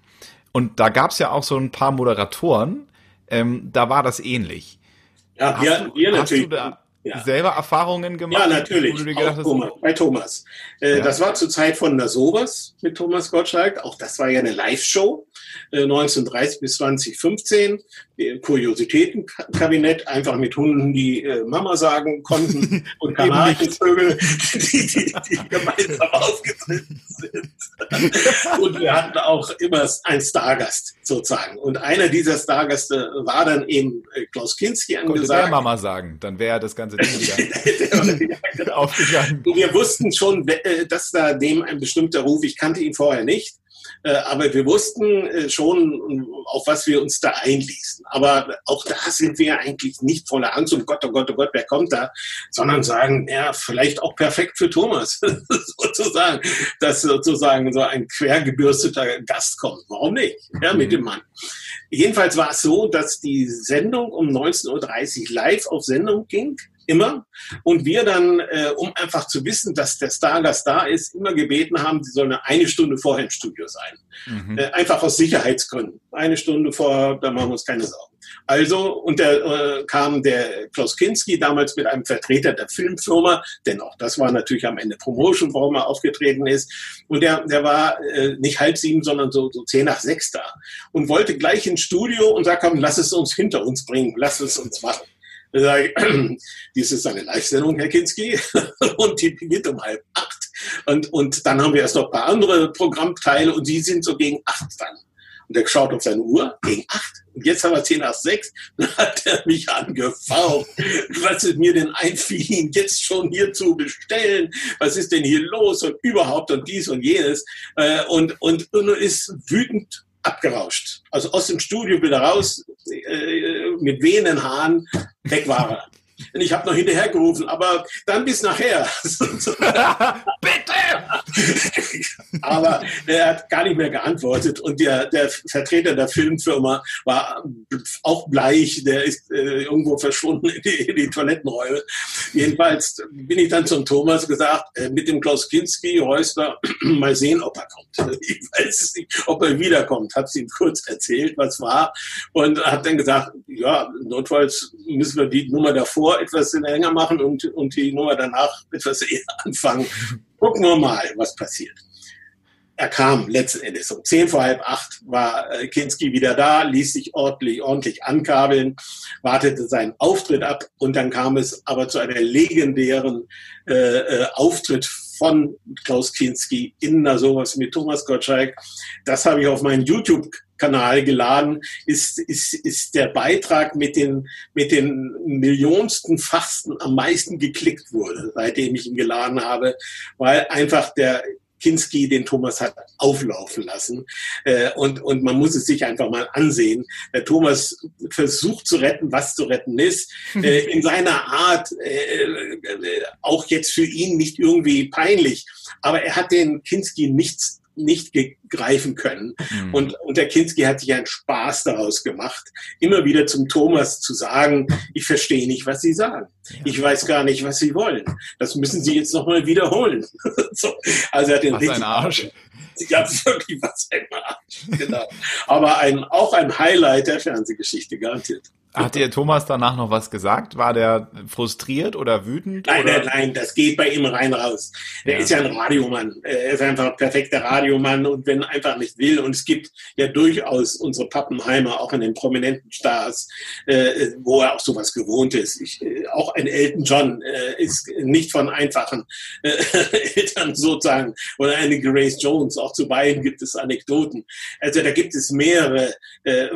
Und da gab es ja auch so ein paar Moderatoren, ähm, da war das ähnlich. Ja, hast wir, du, wir natürlich. Ja. selber Erfahrungen gemacht? Ja, natürlich. Gedacht, Thomas, bei Thomas. Äh, ja. Das war zur Zeit von der Sowas mit Thomas Gottschalk. Auch das war ja eine Live-Show. 1930 äh, bis 2015. Kuriositätenkabinett, einfach mit Hunden, die äh, Mama sagen konnten [LAUGHS] und Kanarienvögel, die, die, die gemeinsam aufgetreten sind. und wir hatten auch immer einen Stargast sozusagen. Und einer dieser Stargäste war dann eben äh, Klaus Kinski angesagt. Konnte der Mama sagen, dann wäre das ganze Ding wieder [LAUGHS] [LAUGHS] aufgegangen. Und wir wussten schon, äh, dass da dem ein bestimmter Ruf, ich kannte ihn vorher nicht, äh, aber wir wussten äh, schon, auf was wir uns da einließen. Aber auch da sind wir eigentlich nicht voller Angst, um Gott, oh Gott, oh Gott, wer kommt da, sondern sagen, ja, vielleicht auch perfekt für Thomas, [LAUGHS] sozusagen, dass sozusagen so ein quergebürsteter Gast kommt. Warum nicht? Ja, mit dem Mann. Jedenfalls war es so, dass die Sendung um 19.30 Uhr live auf Sendung ging immer. Und wir dann, äh, um einfach zu wissen, dass der Stargast da ist, immer gebeten haben, sie sollen eine Stunde vorher im Studio sein. Mhm. Äh, einfach aus Sicherheitsgründen. Eine Stunde vorher, da machen wir uns keine Sorgen. Also, und da äh, kam der Klaus Kinski damals mit einem Vertreter der Filmfirma, denn auch das war natürlich am Ende Promotion, warum er aufgetreten ist. Und der, der war äh, nicht halb sieben, sondern so, so zehn nach sechs da und wollte gleich ins Studio und sagte, komm, lass es uns hinter uns bringen, lass es uns machen. [CLEARS THROAT] Dies ist eine Live-Sendung, Herr Kinski, [LAUGHS] und die beginnt um halb acht. Und, und dann haben wir erst noch ein paar andere Programmteile und die sind so gegen acht dann. Und er schaut auf seine Uhr, gegen acht. Und jetzt haben wir zehn nach sechs. [LAUGHS] Dann hat er mich angefaucht. Was ist mir denn einfiel, jetzt schon hier zu bestellen? Was ist denn hier los? Und überhaupt und dies und jenes. Äh, und, und, und ist wütend abgerauscht. Also aus dem Studio wieder raus, äh, mit wehenden Haaren, weg war er. Und ich habe noch hinterher gerufen, aber dann bis nachher. [LAUGHS] Bitte! aber er hat gar nicht mehr geantwortet und der, der Vertreter der Filmfirma war auch bleich, der ist äh, irgendwo verschwunden in die, in die, Toilettenräume. Jedenfalls bin ich dann zum Thomas gesagt, äh, mit dem Klaus Kinski, Reusler, [CLEARS THROAT] mal sehen, ob er kommt. [LAUGHS] Ich weiß nicht, ob er wiederkommt. Habe ihm kurz erzählt, was war und hat dann gesagt, ja, notfalls müssen wir die Nummer davor etwas länger machen und, und die Nummer danach etwas [LAUGHS] eher anfangen. Gucken wir mal, was passiert. Er kam letzten Endes um zehn vor halb acht war äh, Kinski wieder da, ließ sich ordentlich, ordentlich ankabeln, wartete seinen Auftritt ab und dann kam es aber zu einer legendären äh, äh, Auftritt von Klaus Kinski in da sowas mit Thomas Gottschalk. Das habe ich auf meinen YouTube Kanal geladen, ist, ist, ist der Beitrag mit den, mit den millionsten Fasten am meisten geklickt wurde, seitdem ich ihn geladen habe, weil einfach der Kinski den Thomas hat auflaufen lassen. Äh, und, und man muss es sich einfach mal ansehen. Der Thomas versucht zu retten, was zu retten ist. [LAUGHS] Äh, in seiner Art, äh, auch jetzt für ihn nicht irgendwie peinlich. Aber er hat den Kinski nichts nicht greifen können. Mhm. Und, und der Kinski hat sich einen Spaß daraus gemacht, immer wieder zum Thomas zu sagen, ich verstehe nicht, was Sie sagen. Ja. Ich weiß gar nicht, was Sie wollen. Das müssen Sie jetzt nochmal wiederholen. [LAUGHS] so. Also er hat den was ein Arsch. Ja, wirklich was ein Arsch. Genau. Aber ein, auch ein Highlight der Fernsehgeschichte, garantiert. Hat dir Thomas danach noch was gesagt? War der frustriert oder wütend? Nein, oder? nein, nein, das geht bei ihm rein raus. Er ja. ist ja ein Radiomann. Er ist einfach ein perfekter Radiomann und wenn er einfach nicht will, und es gibt ja durchaus unsere Pappenheimer auch in den prominenten Stars, äh, wo er auch sowas gewohnt ist. Ich, äh, auch ein Elton John äh, ist nicht von einfachen äh, [LAUGHS] Eltern sozusagen oder eine Grace Jones. Auch zu beiden gibt es Anekdoten. Also da gibt es mehrere,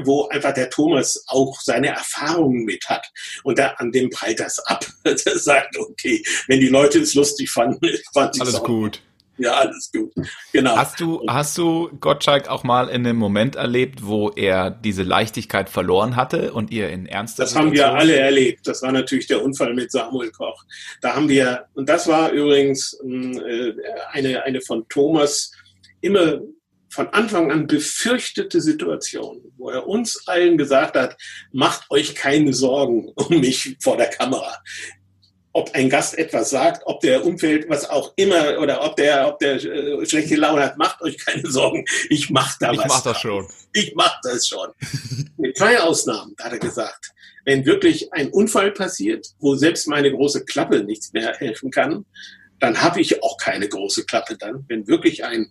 wo einfach der Thomas auch seine Erfahrungen mit hat. Und da, an dem prallt das ab. [LAUGHS] der sagt, okay, wenn die Leute es lustig fanden, [LAUGHS] fand ich Alles gut. Ja, alles gut. Genau. Hast du, hast du Gottschalk auch mal in einem Moment erlebt, wo er diese Leichtigkeit verloren hatte und ihr in ernster Das haben wir alle erlebt. Das war natürlich der Unfall mit Samuel Koch. Da haben wir, und das war übrigens hm, äh, eine, eine von Thomas immer von Anfang an befürchtete Situation, wo er uns allen gesagt hat, macht euch keine Sorgen um mich vor der Kamera. Ob ein Gast etwas sagt, ob der Umfeld, was auch immer, oder ob der, ob der äh, schlechte Laune hat, macht euch keine Sorgen. Ich mach da ich was. Ich mach das schon. Ich mach das schon. Mit zwei Ausnahmen, hat er gesagt. Wenn wirklich ein Unfall passiert, wo selbst meine große Klappe nichts mehr helfen kann, dann habe ich auch keine große Klappe dann. Wenn wirklich ein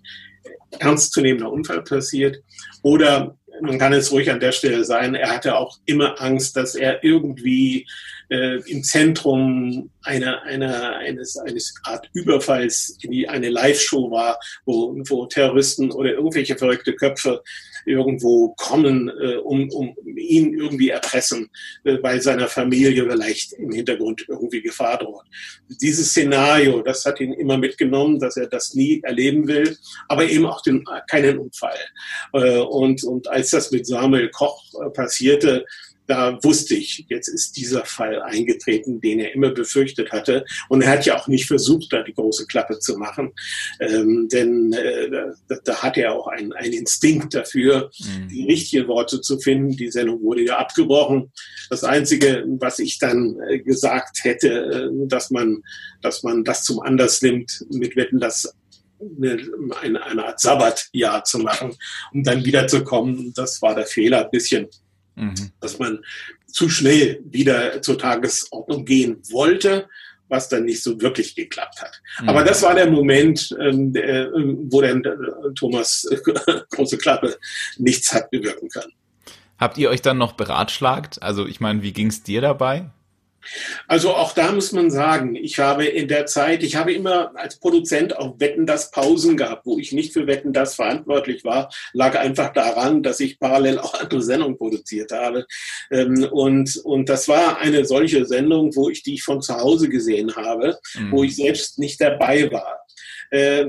ernstzunehmender Unfall passiert. Oder man kann es ruhig an der Stelle sein, er hatte auch immer Angst, dass er irgendwie äh, im Zentrum einer, einer, eines, eines Art Überfalls in eine Live-Show war, wo, wo Terroristen oder irgendwelche verrückte Köpfe irgendwo kommen, äh, um, um ihn irgendwie erpressen, äh, weil seiner Familie vielleicht im Hintergrund irgendwie Gefahr droht. Dieses Szenario, das hat ihn immer mitgenommen, dass er das nie erleben will, aber eben auch den, keinen Unfall. Äh, und, und als das mit Samuel Koch äh, passierte, da wusste ich, jetzt ist dieser Fall eingetreten, den er immer befürchtet hatte. Und er hat ja auch nicht versucht, da die große Klappe zu machen, ähm, denn äh, da, da, hat er auch einen, einen Instinkt dafür, mhm. die richtigen Worte zu finden. Die Sendung wurde ja abgebrochen. Das Einzige, was ich dann äh, gesagt hätte, äh, dass man, dass man das zum Anlass nimmt, mit Wetten, dass eine, eine Art Sabbatjahr zu machen, um dann wiederzukommen. Das war der Fehler ein bisschen mhm. dass man zu schnell wieder zur Tagesordnung gehen wollte, was dann nicht so wirklich geklappt hat. Mhm. Aber das war der Moment, der, wo dann äh, Thomas äh, [LAUGHS] große Klappe nichts hat bewirken können. Habt ihr euch dann noch beratschlagt? Also ich meine, wie ging es dir dabei? Also auch da muss man sagen, ich habe in der Zeit, ich habe immer als Produzent auch Wetten das Pausen gehabt, wo ich nicht für Wetten das verantwortlich war, lag einfach daran, dass ich parallel auch andere Sendungen produziert habe. Ähm, und, und das war eine solche Sendung, wo ich die von zu Hause gesehen habe, mhm. wo ich selbst nicht dabei war äh,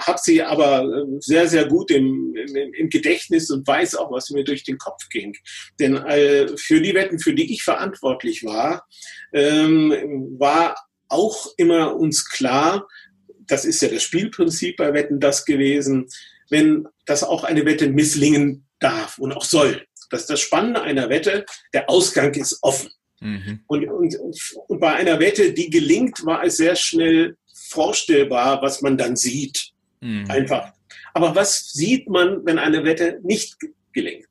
habe sie aber äh, sehr, sehr gut im, im, im, Gedächtnis und weiß auch, was mir durch den Kopf ging. Denn äh, für die Wetten, für die ich verantwortlich war, ähm, war auch immer uns klar, das ist ja das Spielprinzip bei Wetten das gewesen, wenn das auch eine Wette misslingen darf und auch soll. Das ist das Spannende einer Wette, der Ausgang ist offen. Mhm. Und, und, und bei einer Wette, die gelingt, war es sehr schnell vorstellbar, was man dann sieht. Mhm. Einfach. Aber was sieht man, wenn eine Wette nicht gelingt?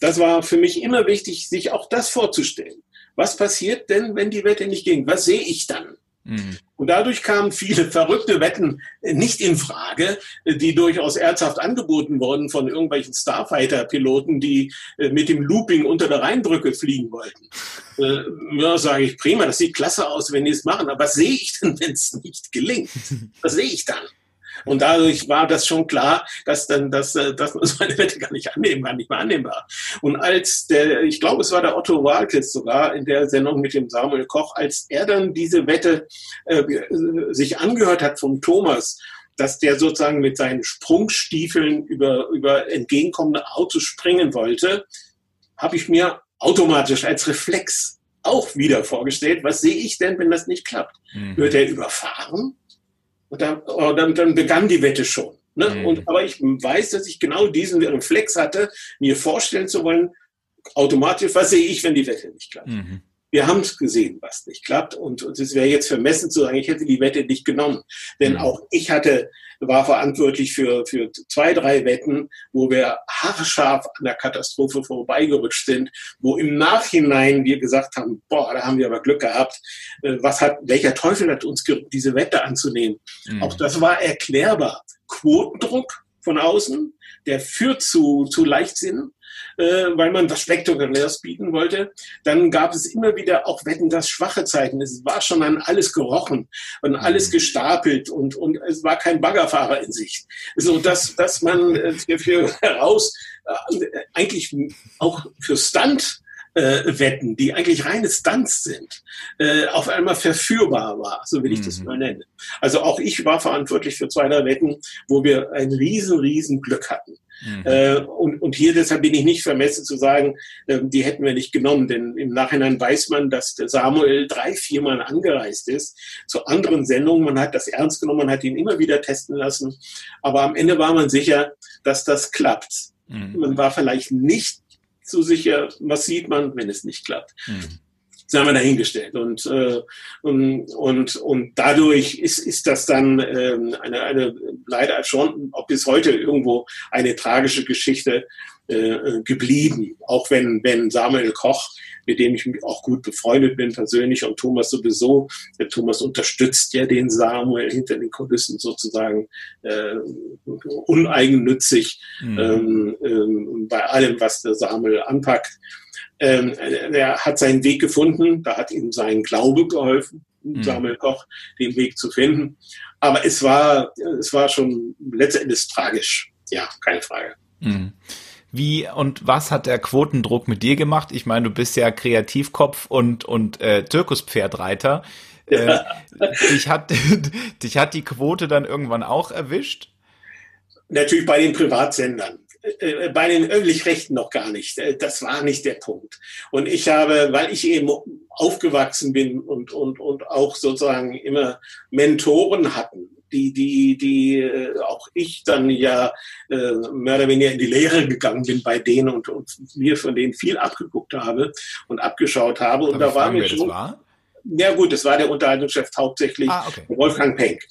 Das war für mich immer wichtig, sich auch das vorzustellen. Was passiert denn, wenn die Wette nicht ging? Was sehe ich dann? Mhm. Und dadurch kamen viele verrückte Wetten nicht in Frage, die durchaus ernsthaft angeboten wurden von irgendwelchen Starfighter-Piloten, die äh, mit dem Looping unter der Rheinbrücke fliegen wollten. Äh, ja, sage ich, prima, das sieht klasse aus, wenn die es machen. Aber was sehe ich denn, [LAUGHS] wenn es nicht gelingt? Was sehe ich dann? Und dadurch war das schon klar, dass dann, dass, äh, dass man [LAUGHS] so eine Wette gar nicht annehmen kann, nicht mehr annehmbar. Und als der, ich glaube, es war der Otto Walkes sogar in der Sendung mit dem Samuel Koch, als er dann diese Wette äh, sich angehört hat vom Thomas, dass der sozusagen mit seinen Sprungstiefeln über, über entgegenkommende Autos springen wollte, habe ich mir automatisch als Reflex auch wieder vorgestellt, was sehe ich denn, wenn das nicht klappt? Mhm. Wird er überfahren? Und dann, oh, dann, dann begann die Wette schon. Ne? Mhm. Und, aber ich weiß, dass ich genau diesen Reflex hatte, mir vorstellen zu wollen, automatisch, was sehe ich, wenn die Wette nicht klappt. Mhm. Wir haben es gesehen, was nicht klappt. Und, es wäre jetzt vermessen zu sagen, ich hätte die Wette nicht genommen. Denn mhm. auch ich hatte war verantwortlich für, für zwei, drei Wetten, wo wir haarscharf an der Katastrophe vorbeigerutscht sind, wo im Nachhinein wir gesagt haben, boah, da haben wir aber Glück gehabt. Äh, was hat, welcher Teufel hat uns diese Wette anzunehmen? Mhm. Auch das war erklärbar. Quotendruck von außen, der führt zu, zu Leichtsinn äh, weil man was Spektakuläres bieten wollte. Dann gab es immer wieder auch Wetten, das schwache Zeiten. Es war schon an alles gerochen und alles mhm. gestapelt und, und es war kein Baggerfahrer in Sicht. So dass, dass man äh, für heraus äh, eigentlich auch für Stunt äh, Wetten, die eigentlich reine Stunts sind, äh, auf einmal verführbar war, so will ich mhm. das mal nennen. Also auch ich war verantwortlich für zwei, drei Wetten, wo wir ein riesen, riesen Glück hatten. Mhm. Äh, und, und hier deshalb bin ich nicht vermessen zu sagen, äh, die hätten wir nicht genommen, denn im Nachhinein weiß man, dass der Samuel drei, viermal angereist ist zu anderen Sendungen. Man hat das ernst genommen, man hat ihn immer wieder testen lassen. Aber am Ende war man sicher, dass das klappt. Mhm. Man war vielleicht nicht so sicher, was sieht man, wenn es nicht klappt. Mhm haben wir dahingestellt. Und, äh, und, und, und dadurch ist, ist das dann ähm, eine, eine leider schon auch bis heute irgendwo eine tragische Geschichte äh, geblieben. Auch wenn, wenn Samuel Koch, mit dem ich auch gut befreundet bin persönlich und Thomas sowieso, der Thomas unterstützt ja den Samuel hinter den Kulissen sozusagen äh, uneigennützig mhm. ähm, ähm, bei allem, was der Samuel anpackt. Ähm, er hat seinen Weg gefunden, da hat ihm sein Glaube geholfen, mhm. Samuel Koch, den Weg zu finden. Aber es war, es war schon letztendlich tragisch. Ja, keine Frage. Mhm. Wie und was hat der Quotendruck mit dir gemacht? Ich meine, du bist ja Kreativkopf und, und äh, Zirkuspferdreiter. Äh, [LAUGHS] dich, hat, [LAUGHS] dich hat die Quote dann irgendwann auch erwischt? Natürlich bei den Privatsendern. Äh, bei den öffentlich-rechten noch gar nicht. Äh, das war nicht der Punkt. Und ich habe, weil ich eben aufgewachsen bin und, und, und auch sozusagen immer Mentoren hatten, die, die, die äh, auch ich dann ja äh, mehr oder weniger in die Lehre gegangen bin bei denen und, und mir von denen viel abgeguckt habe und abgeschaut habe. Und Darf da war mir schon. War? Ja gut, das war der Unterhaltungschef hauptsächlich ah, okay. Wolfgang Penck.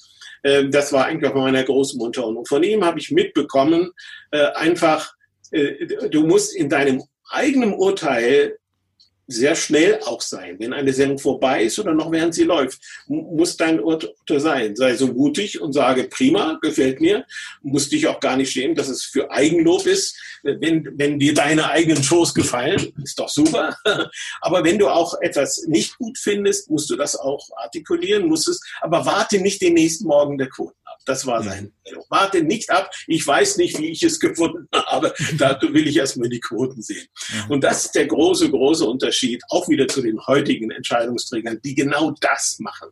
Ähm, das war eigentlich auch meiner Großmutter. Und von ihm habe ich mitbekommen, äh, einfach, äh, du musst in deinem eigenen Urteil sehr schnell auch sein. Wenn eine Sendung vorbei ist oder noch während sie läuft, muss dein Urteil sein. Sei so mutig und sage, prima, gefällt mir. Muss dich auch gar nicht schämen, dass es für Eigenlob ist. Wenn, wenn dir deine eigenen Shows gefallen, ist doch super. [LAUGHS] Aber wenn du auch etwas nicht gut findest, musst du das auch artikulieren, musst es, aber warte nicht den nächsten Morgen der Quote. Das war sein. Warte nicht ab. Ich weiß nicht, wie ich es [LAUGHS] gefunden habe. Dazu will ich erstmal die Quoten sehen. Und das ist der große, große Unterschied, auch wieder zu den heutigen Entscheidungsträgern, die genau das machen.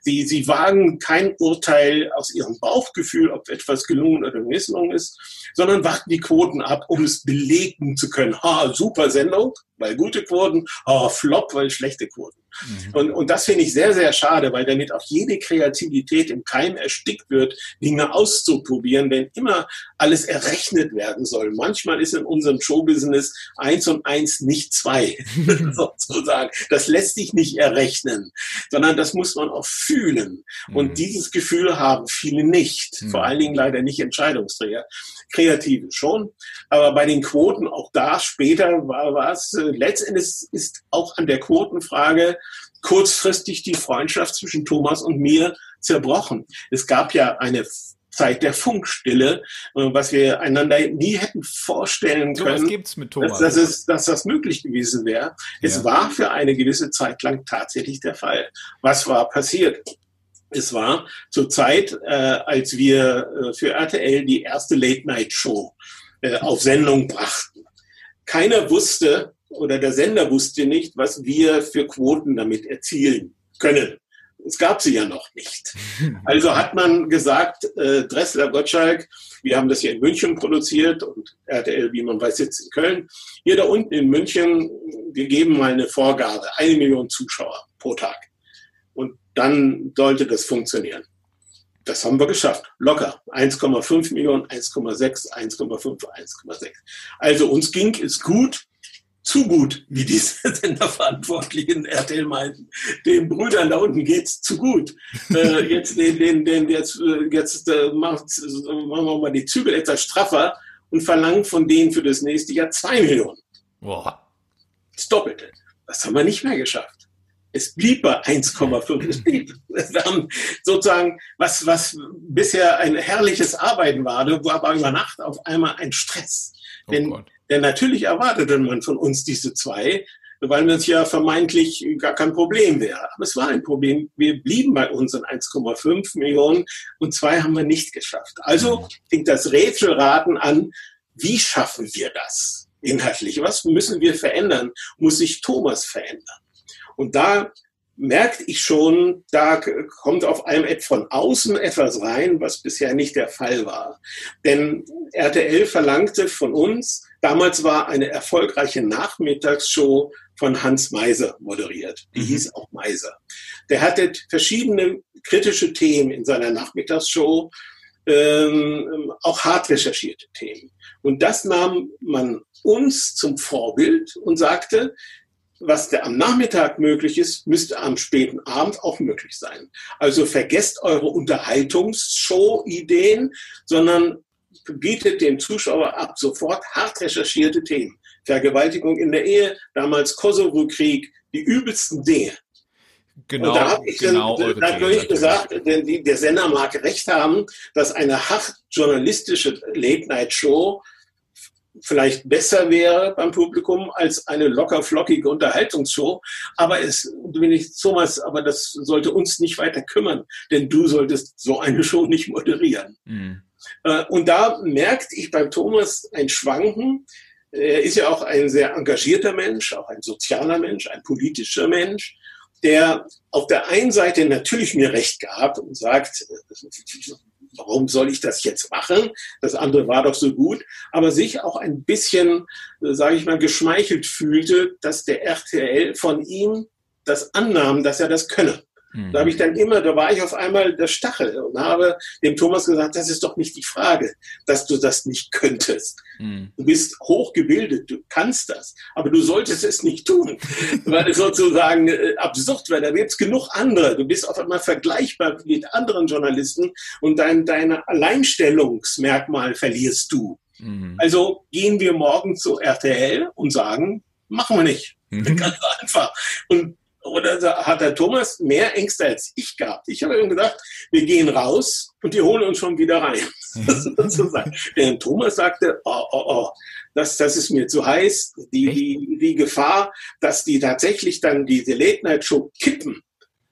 Sie, sie wagen kein Urteil aus ihrem Bauchgefühl, ob etwas gelungen oder misslungen ist, sondern warten die Quoten ab, um es belegen zu können. Ha, super Sendung, weil gute Quoten, ha, Flop, weil schlechte Quoten. Mhm. Und, und das finde ich sehr, sehr schade, weil damit auch jede Kreativität im Keim erstickt wird, Dinge auszuprobieren, wenn immer alles errechnet werden soll. Manchmal ist in unserem Showbusiness eins und eins nicht zwei, [LAUGHS] [LAUGHS] sozusagen. Das lässt sich nicht errechnen, sondern das muss man auch fühlen. Und mhm. dieses Gefühl haben viele nicht, mhm. vor allen Dingen leider nicht Entscheidungsträger. Kreative schon, aber bei den Quoten auch da später war, war es, äh, letztendlich ist auch an der Quotenfrage kurzfristig die Freundschaft zwischen Thomas und mir zerbrochen. Es gab ja eine Zeit der Funkstille, äh, was wir einander nie hätten vorstellen können, so gibt's mit Thomas. Dass, dass, es, dass das möglich gewesen wäre. Es ja. war für eine gewisse Zeit lang tatsächlich der Fall. Was war passiert? Es war zur Zeit, äh, als wir äh, für RTL die erste Late-Night-Show äh, auf Sendung brachten. Keiner wusste oder der Sender wusste nicht, was wir für Quoten damit erzielen können. Es gab sie ja noch nicht. Also hat man gesagt, äh, Dressler, Gottschalk, wir haben das hier in München produziert und RTL, wie man weiß, sitzt in Köln. Hier da unten in München, wir geben mal eine Vorgabe, eine Million Zuschauer pro Tag. Und dann sollte das funktionieren. Das haben wir geschafft. Locker. 1,5 Millionen, 1,6, 1,5, 1,6. Also uns ging es gut. Zu gut, wie diese [LAUGHS] Senderverantwortlichen RTL meinten. Den Brüdern da unten geht's zu gut. äh, [LAUGHS] jetzt den, den, den, jetzt, äh, jetzt äh, macht, machen wir mal die Zügel etwas straffer und verlangen von denen für das nächste Jahr zwei Millionen. Boah. Das Doppelte. Das haben wir nicht mehr geschafft. Es blieb bei 1,5. Es blieb. Wir haben sozusagen, was, was bisher ein herrliches Arbeiten war, war aber über Nacht auf einmal ein Stress. Oh Denn Gott. Denn natürlich erwartete man von uns diese zwei, weil es ja vermeintlich gar kein Problem wäre. Aber es war ein Problem. Wir blieben bei unseren 1,5 Millionen und zwei haben wir nicht geschafft. Also fing das Rätselraten an, wie schaffen wir das inhaltlich? Was müssen wir verändern? Muss sich Thomas verändern? Und da merkte ich schon, da kommt auf einmal von außen etwas rein, was bisher nicht der Fall war. Denn RTL verlangte von uns, damals war eine erfolgreiche Nachmittagsshow von Hans Meiser moderiert. Die mhm. hieß auch Meiser. Der hatte verschiedene kritische Themen in seiner Nachmittagsshow, ähm, auch hart recherchierte Themen. Und das nahm man uns zum Vorbild und sagte, was der am Nachmittag möglich ist, müsste am späten Abend auch möglich sein. Also vergesst eure Unterhaltungsshow-Ideen, sondern bietet dem Zuschauer ab sofort hart recherchierte Themen. Vergewaltigung in der Ehe, damals Kosovo-Krieg, die übelsten Dinge. Genau, und da habe ich genau dann, natürlich gesagt, denn die, der Sender mag recht haben, dass eine hart journalistische Late-Night-Show vielleicht besser wäre beim Publikum als eine locker flockige Unterhaltungsshow. Aber es bin ich Thomas, aber das sollte uns nicht weiter kümmern, denn du solltest so eine Show nicht moderieren. Mhm. Und da merkte ich beim Thomas ein Schwanken. Er ist ja auch ein sehr engagierter Mensch, auch ein sozialer Mensch, ein politischer Mensch, der auf der einen Seite natürlich mir recht gab und sagt, warum soll ich das jetzt machen? Das andere war doch so gut, aber sich auch ein bisschen, äh, sage ich mal, geschmeichelt fühlte, dass der RTL von ihm das annahm, dass er das könne. Mhm. Da habe ich dann immer, da war ich auf einmal der Stachel und habe dem Thomas gesagt, das ist doch nicht die Frage, dass du das nicht könntest. Mhm. Du bist hochgebildet, du kannst das, aber du solltest es nicht tun, [LAUGHS] weil es sozusagen äh, absurd wäre. Da gibt es genug andere. Du bist auf einmal vergleichbar mit anderen Journalisten und dein, dein Alleinstellungsmerkmal verlierst du. Mhm. Also gehen wir morgen zu RTL und sagen, machen wir nicht. [LAUGHS] Ganz einfach. Und oder hat der Thomas mehr Ängste als ich gehabt? Ich habe ihm gedacht, wir gehen raus und die holen uns schon wieder rein. [LAUGHS] Mhm. Während Thomas sagte, oh, oh, oh, das, das ist mir zu heiß, die, die, die Gefahr, dass die tatsächlich dann diese Late-Night-Show kippen,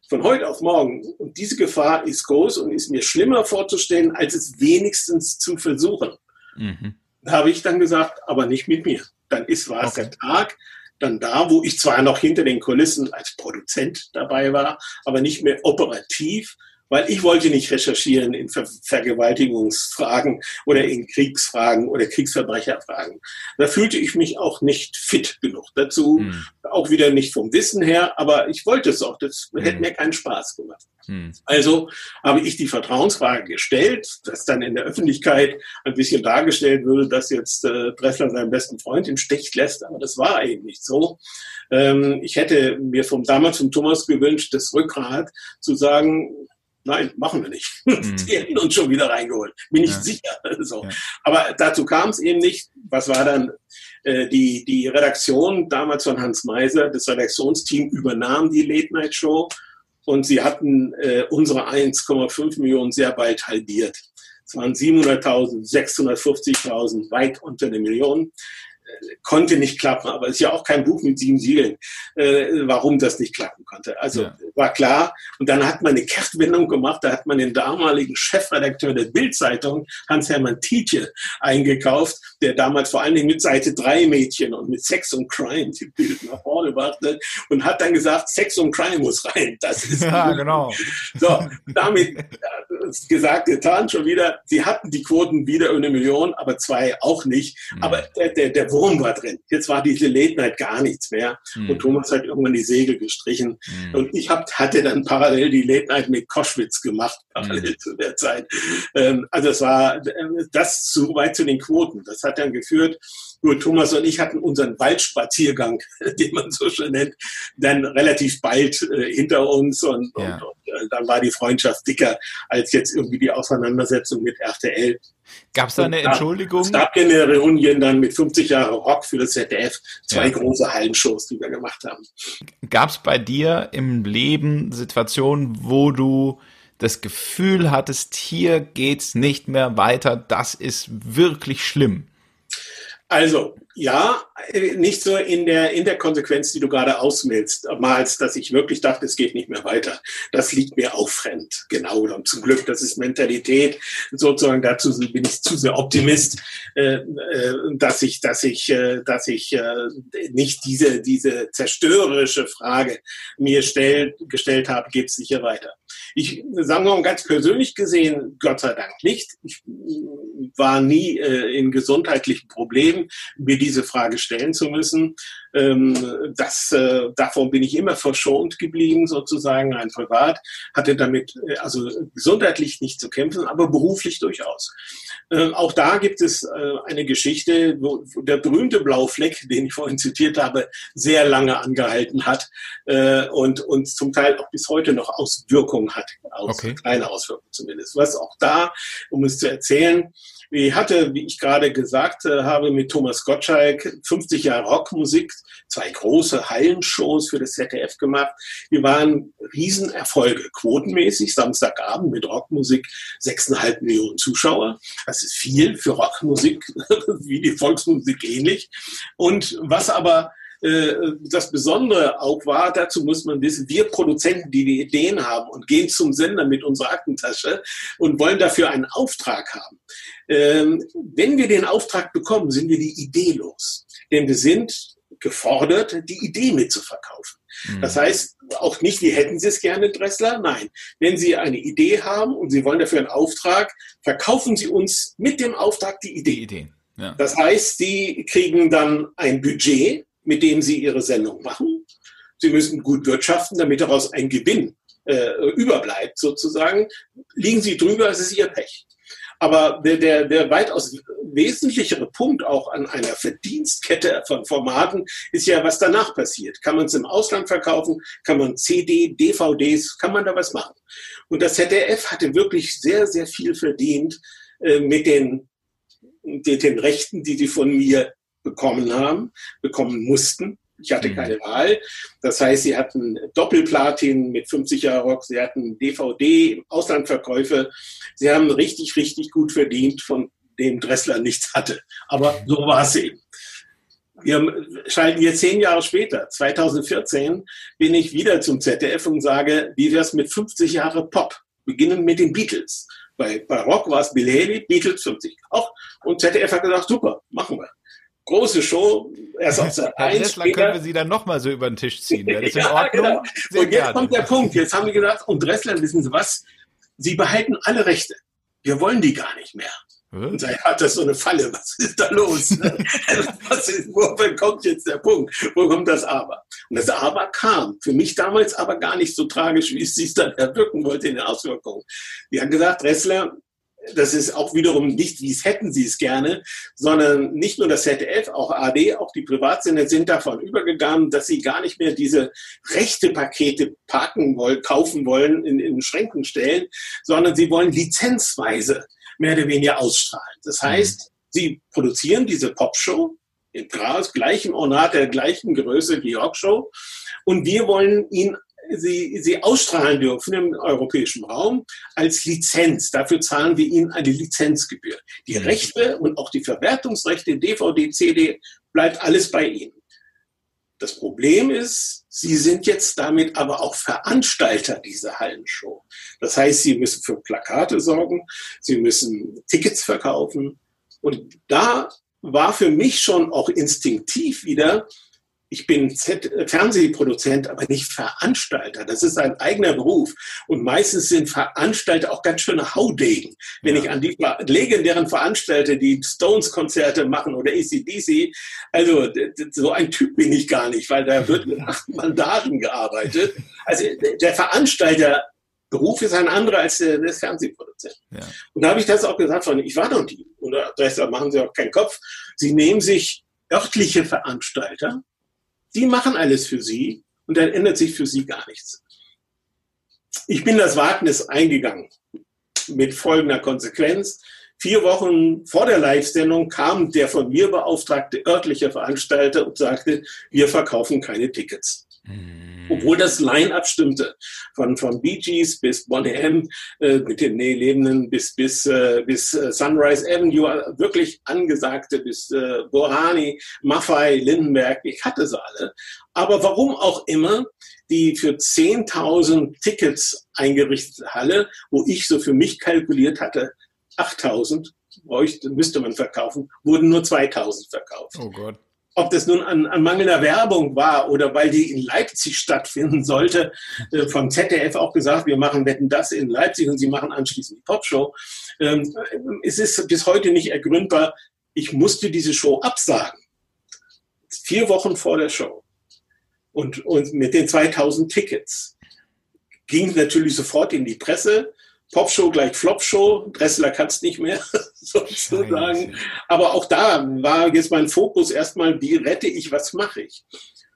von heute auf morgen. Und diese Gefahr ist groß und ist mir schlimmer vorzustellen, als es wenigstens zu versuchen. Mhm. Da habe ich dann gesagt, aber nicht mit mir. Dann ist war es okay. der Tag, dann da, wo ich zwar noch hinter den Kulissen als Produzent dabei war, aber nicht mehr operativ, weil ich wollte nicht recherchieren in Ver Vergewaltigungsfragen oder in Kriegsfragen oder Kriegsverbrecherfragen. Da fühlte ich mich auch nicht fit genug dazu, mhm. auch wieder nicht vom Wissen her, aber ich wollte es auch, das mhm. hätte mir keinen Spaß gemacht. Mhm. Also habe ich die Vertrauensfrage gestellt, dass dann in der Öffentlichkeit ein bisschen dargestellt würde, dass jetzt äh, Dressler seinen besten Freund im Stich lässt, aber das war eben nicht so. Ähm, ich hätte mir vom damals vom Thomas gewünscht, das Rückgrat zu sagen, Nein, machen wir nicht. Mhm. [LAUGHS] Die hätten uns schon wieder reingeholt. Bin ich ja. sicher. [LAUGHS] So. Ja. Aber dazu kam es eben nicht. Was war dann äh, die, die Redaktion damals von Hans Meiser, das Redaktionsteam übernahm die Late Night Show und sie hatten äh, unsere 1,5 Millionen sehr bald halbiert. Es waren 700.000, 650.000, weit unter eine Million konnte nicht klappen, aber es ist ja auch kein Buch mit sieben Siegeln, äh, warum das nicht klappen konnte. Also ja. war klar. Und dann hat man eine Kehrtwendung gemacht, da hat man den damaligen Chefredakteur der Bildzeitung, Hans-Hermann Tietje, eingekauft, der damals vor allen Dingen mit Seite 3 Mädchen und mit Sex und Crime die Bild nach vorne brachte und hat dann gesagt, Sex und Crime muss rein. Das ist ja, genau. So, damit gesagt, getan, schon wieder. Sie hatten die Quoten wieder eine Million, aber zwei auch nicht. Mhm. Aber der, der, der Wurm war drin. Jetzt war diese Late Night gar nichts mehr. Mhm. Und Thomas hat irgendwann die Segel gestrichen. Mhm. Und ich hab, hatte dann parallel die Late Night mit Koschwitz gemacht, parallel mhm. zu der Zeit. Ähm, also es war das zu weit zu den Quoten. Das hat dann geführt, nur Thomas und ich hatten unseren Waldspaziergang, [LAUGHS] den man so schön nennt, dann relativ bald äh, hinter uns und, ja. und, und äh, dann war die Freundschaft dicker als jetzt irgendwie die Auseinandersetzung mit RTL. Gab es da eine Entschuldigung? Es gab ja eine Reunion dann mit 50 Jahre Rock für das ZDF, zwei ja. große Hallenshows, die wir gemacht haben. Gab es bei dir im Leben Situationen, wo du das Gefühl hattest, hier geht's nicht mehr weiter, das ist wirklich schlimm? Also, ja, nicht so in der, in der Konsequenz, die du gerade ausmalst, malst, dass ich wirklich dachte, es geht nicht mehr weiter. Das liegt mir auch fremd. Genau. Und zum Glück, das ist Mentalität. Sozusagen dazu bin ich zu sehr Optimist, äh, äh, dass ich, dass ich, äh, dass ich nicht diese, diese zerstörerische Frage mir stell, gestellt habe, geht es sicher weiter. Ich sagen wir mal ganz persönlich gesehen, Gott sei Dank nicht. Ich war nie in gesundheitlichen Problemen, mir diese Frage stellen zu müssen. Ähm, das, äh, davon bin ich immer verschont geblieben, sozusagen, ein Privat. Hatte damit äh, also gesundheitlich nicht zu kämpfen, aber beruflich durchaus. Äh, auch da gibt es äh, eine Geschichte, wo, wo der berühmte Blaufleck, [LAUGHS] den ich vorhin zitiert habe, sehr lange angehalten hat äh, und, und zum Teil auch bis heute noch Auswirkungen hat. Aus, okay. Kleine Auswirkungen zumindest. Was auch da, um es zu erzählen, ich hatte, wie ich gerade gesagt äh, habe, mit Thomas Gottschalk 50 Jahre Rockmusik, zwei große Hallenshows für das ZDF gemacht. Wir waren Riesenerfolge, quotenmäßig, Samstagabend mit Rockmusik, 6,5 Millionen Zuschauer. Das ist viel für Rockmusik, [LAUGHS] wie die Volksmusik ähnlich. Und was aber das Besondere auch war, dazu muss man wissen, wir Produzenten, die die Ideen haben und gehen zum Sender mit unserer Aktentasche und wollen dafür einen Auftrag haben. Ähm, wenn wir den Auftrag bekommen, sind wir die Idee los. Denn wir sind gefordert, die Idee mitzuverkaufen. Mhm. Das heißt, auch nicht, wie hätten Sie es gerne, Dressler? Nein. Wenn Sie eine Idee haben und Sie wollen dafür einen Auftrag, verkaufen Sie uns mit dem Auftrag die Idee. Die Idee. Ja. Das heißt, Sie kriegen dann ein Budget, mit dem Sie Ihre Sendung machen. Sie müssen gut wirtschaften, damit daraus ein Gewinn äh, überbleibt, sozusagen. Liegen Sie drüber, es ist Ihr Pech. Aber der, der, der weitaus wesentlichere Punkt auch an einer Verdienstkette von Formaten ist ja, was danach passiert. Kann man es im Ausland verkaufen? Kann man CD, DVDs, kann man da was machen? Und das ZDF hatte wirklich sehr, sehr viel verdient äh, mit den, den, den Rechten, die sie von mir bekommen haben, bekommen mussten. Ich hatte mhm. keine Wahl. Das heißt, sie hatten Doppelplatin mit 50 Jahre Rock, sie hatten DVD, Auslandverkäufe. Sie haben richtig, richtig gut verdient, von dem Dressler nichts hatte. Aber so war es eben. Wir schalten jetzt zehn Jahre später, 2014, bin ich wieder zum ZDF und sage, wie wär's mit 50 Jahre Pop? Beginnen mit den Beatles. Bei, bei Rock war es Bill Haley, Beatles 50. Auch. Und ZDF hat gesagt, super, machen wir große Show. Erst auf Sat 1. Später können wir sie dann nochmal so über den Tisch ziehen. Das in [LAUGHS] Ordnung? Genau. und jetzt gerne. kommt der Punkt. Jetzt haben wir gesagt, und Dressler, wissen Sie was? Sie behalten alle Rechte. Wir wollen die gar nicht mehr. Und er hat das so eine Falle. Was ist da los? [LAUGHS] [LAUGHS] was ist, wo kommt jetzt der Punkt? Wo kommt das Aber? Und das Aber kam. Für mich damals aber gar nicht so tragisch, wie es sich dann erwirken wollte in den Auswirkungen. Wir haben gesagt, Dressler, das ist auch wiederum nicht, wie es hätten sie es gerne, sondern nicht nur das ZDF, auch AD, auch die Privatsender sind davon übergegangen, dass sie gar nicht mehr diese rechte Pakete parken wollen, kaufen wollen, in, in Schränken stellen, sondern sie wollen lizenzweise mehr oder weniger ausstrahlen. Das mhm. heißt, sie produzieren diese Popshow, im Gras, gleichem Ornat der gleichen Größe wie Rockshow. Und wir wollen ihn sie, sie ausstrahlen dürfen im europäischen Raum als Lizenz. Dafür zahlen wir ihnen eine Lizenzgebühr. Die mhm. Rechte und auch die Verwertungsrechte, DVD, CD, bleibt alles bei ihnen. Das Problem ist, sie sind jetzt damit aber auch Veranstalter dieser Hallenshow. Das heißt, sie müssen für Plakate sorgen, sie müssen Tickets verkaufen. Und da war für mich schon auch instinktiv wieder, ich bin Z Fernsehproduzent, aber nicht Veranstalter. Das ist ein eigener Beruf. Und meistens sind Veranstalter auch ganz schöne Haudegen. Wenn ja. ich an die legendären Veranstalter, die Stones-Konzerte machen oder ACDC, also so ein Typ bin ich gar nicht, weil da wird mit acht Mandaten gearbeitet. Also der Veranstalter Beruf ist ein anderer als der des Fernsehproduzenten. Ja. Und da habe ich das auch gesagt, von, ich war doch die. Und deshalb machen Sie auch keinen Kopf. Sie nehmen sich örtliche Veranstalter, die machen alles für Sie und dann ändert sich für Sie gar nichts. Ich bin das Wagnis eingegangen mit folgender Konsequenz. Vier Wochen vor der Live-Sendung kam der von mir beauftragte örtliche Veranstalter und sagte, wir verkaufen keine Tickets. Mhm obwohl das Line-Up stimmte. Von, von Bee Gees bis Bonnie M, äh, mit den Lebenden bis, bis, äh, bis äh, Sunrise Avenue, wirklich angesagte bis äh, Bohani, Maffei, Lindenberg, ich hatte sie alle. Aber warum auch immer, die für 10.000 Tickets eingerichtete Halle, wo ich so für mich kalkuliert hatte, 8.000 bräuchte, müsste man verkaufen, wurden nur 2.000 verkauft. Oh Gott ob das nun an, an, mangelnder Werbung war oder weil die in Leipzig stattfinden sollte, äh, vom ZDF auch gesagt, wir machen Wetten das in Leipzig und sie machen anschließend die Popshow. Ähm, es ist bis heute nicht ergründbar. Ich musste diese Show absagen. Vier Wochen vor der Show. Und, und mit den 2000 Tickets ging natürlich sofort in die Presse. Popshow gleich Flopshow, Dressler kann es nicht mehr, [LAUGHS] sozusagen. Aber auch da war jetzt mein Fokus erstmal, wie rette ich, was mache ich?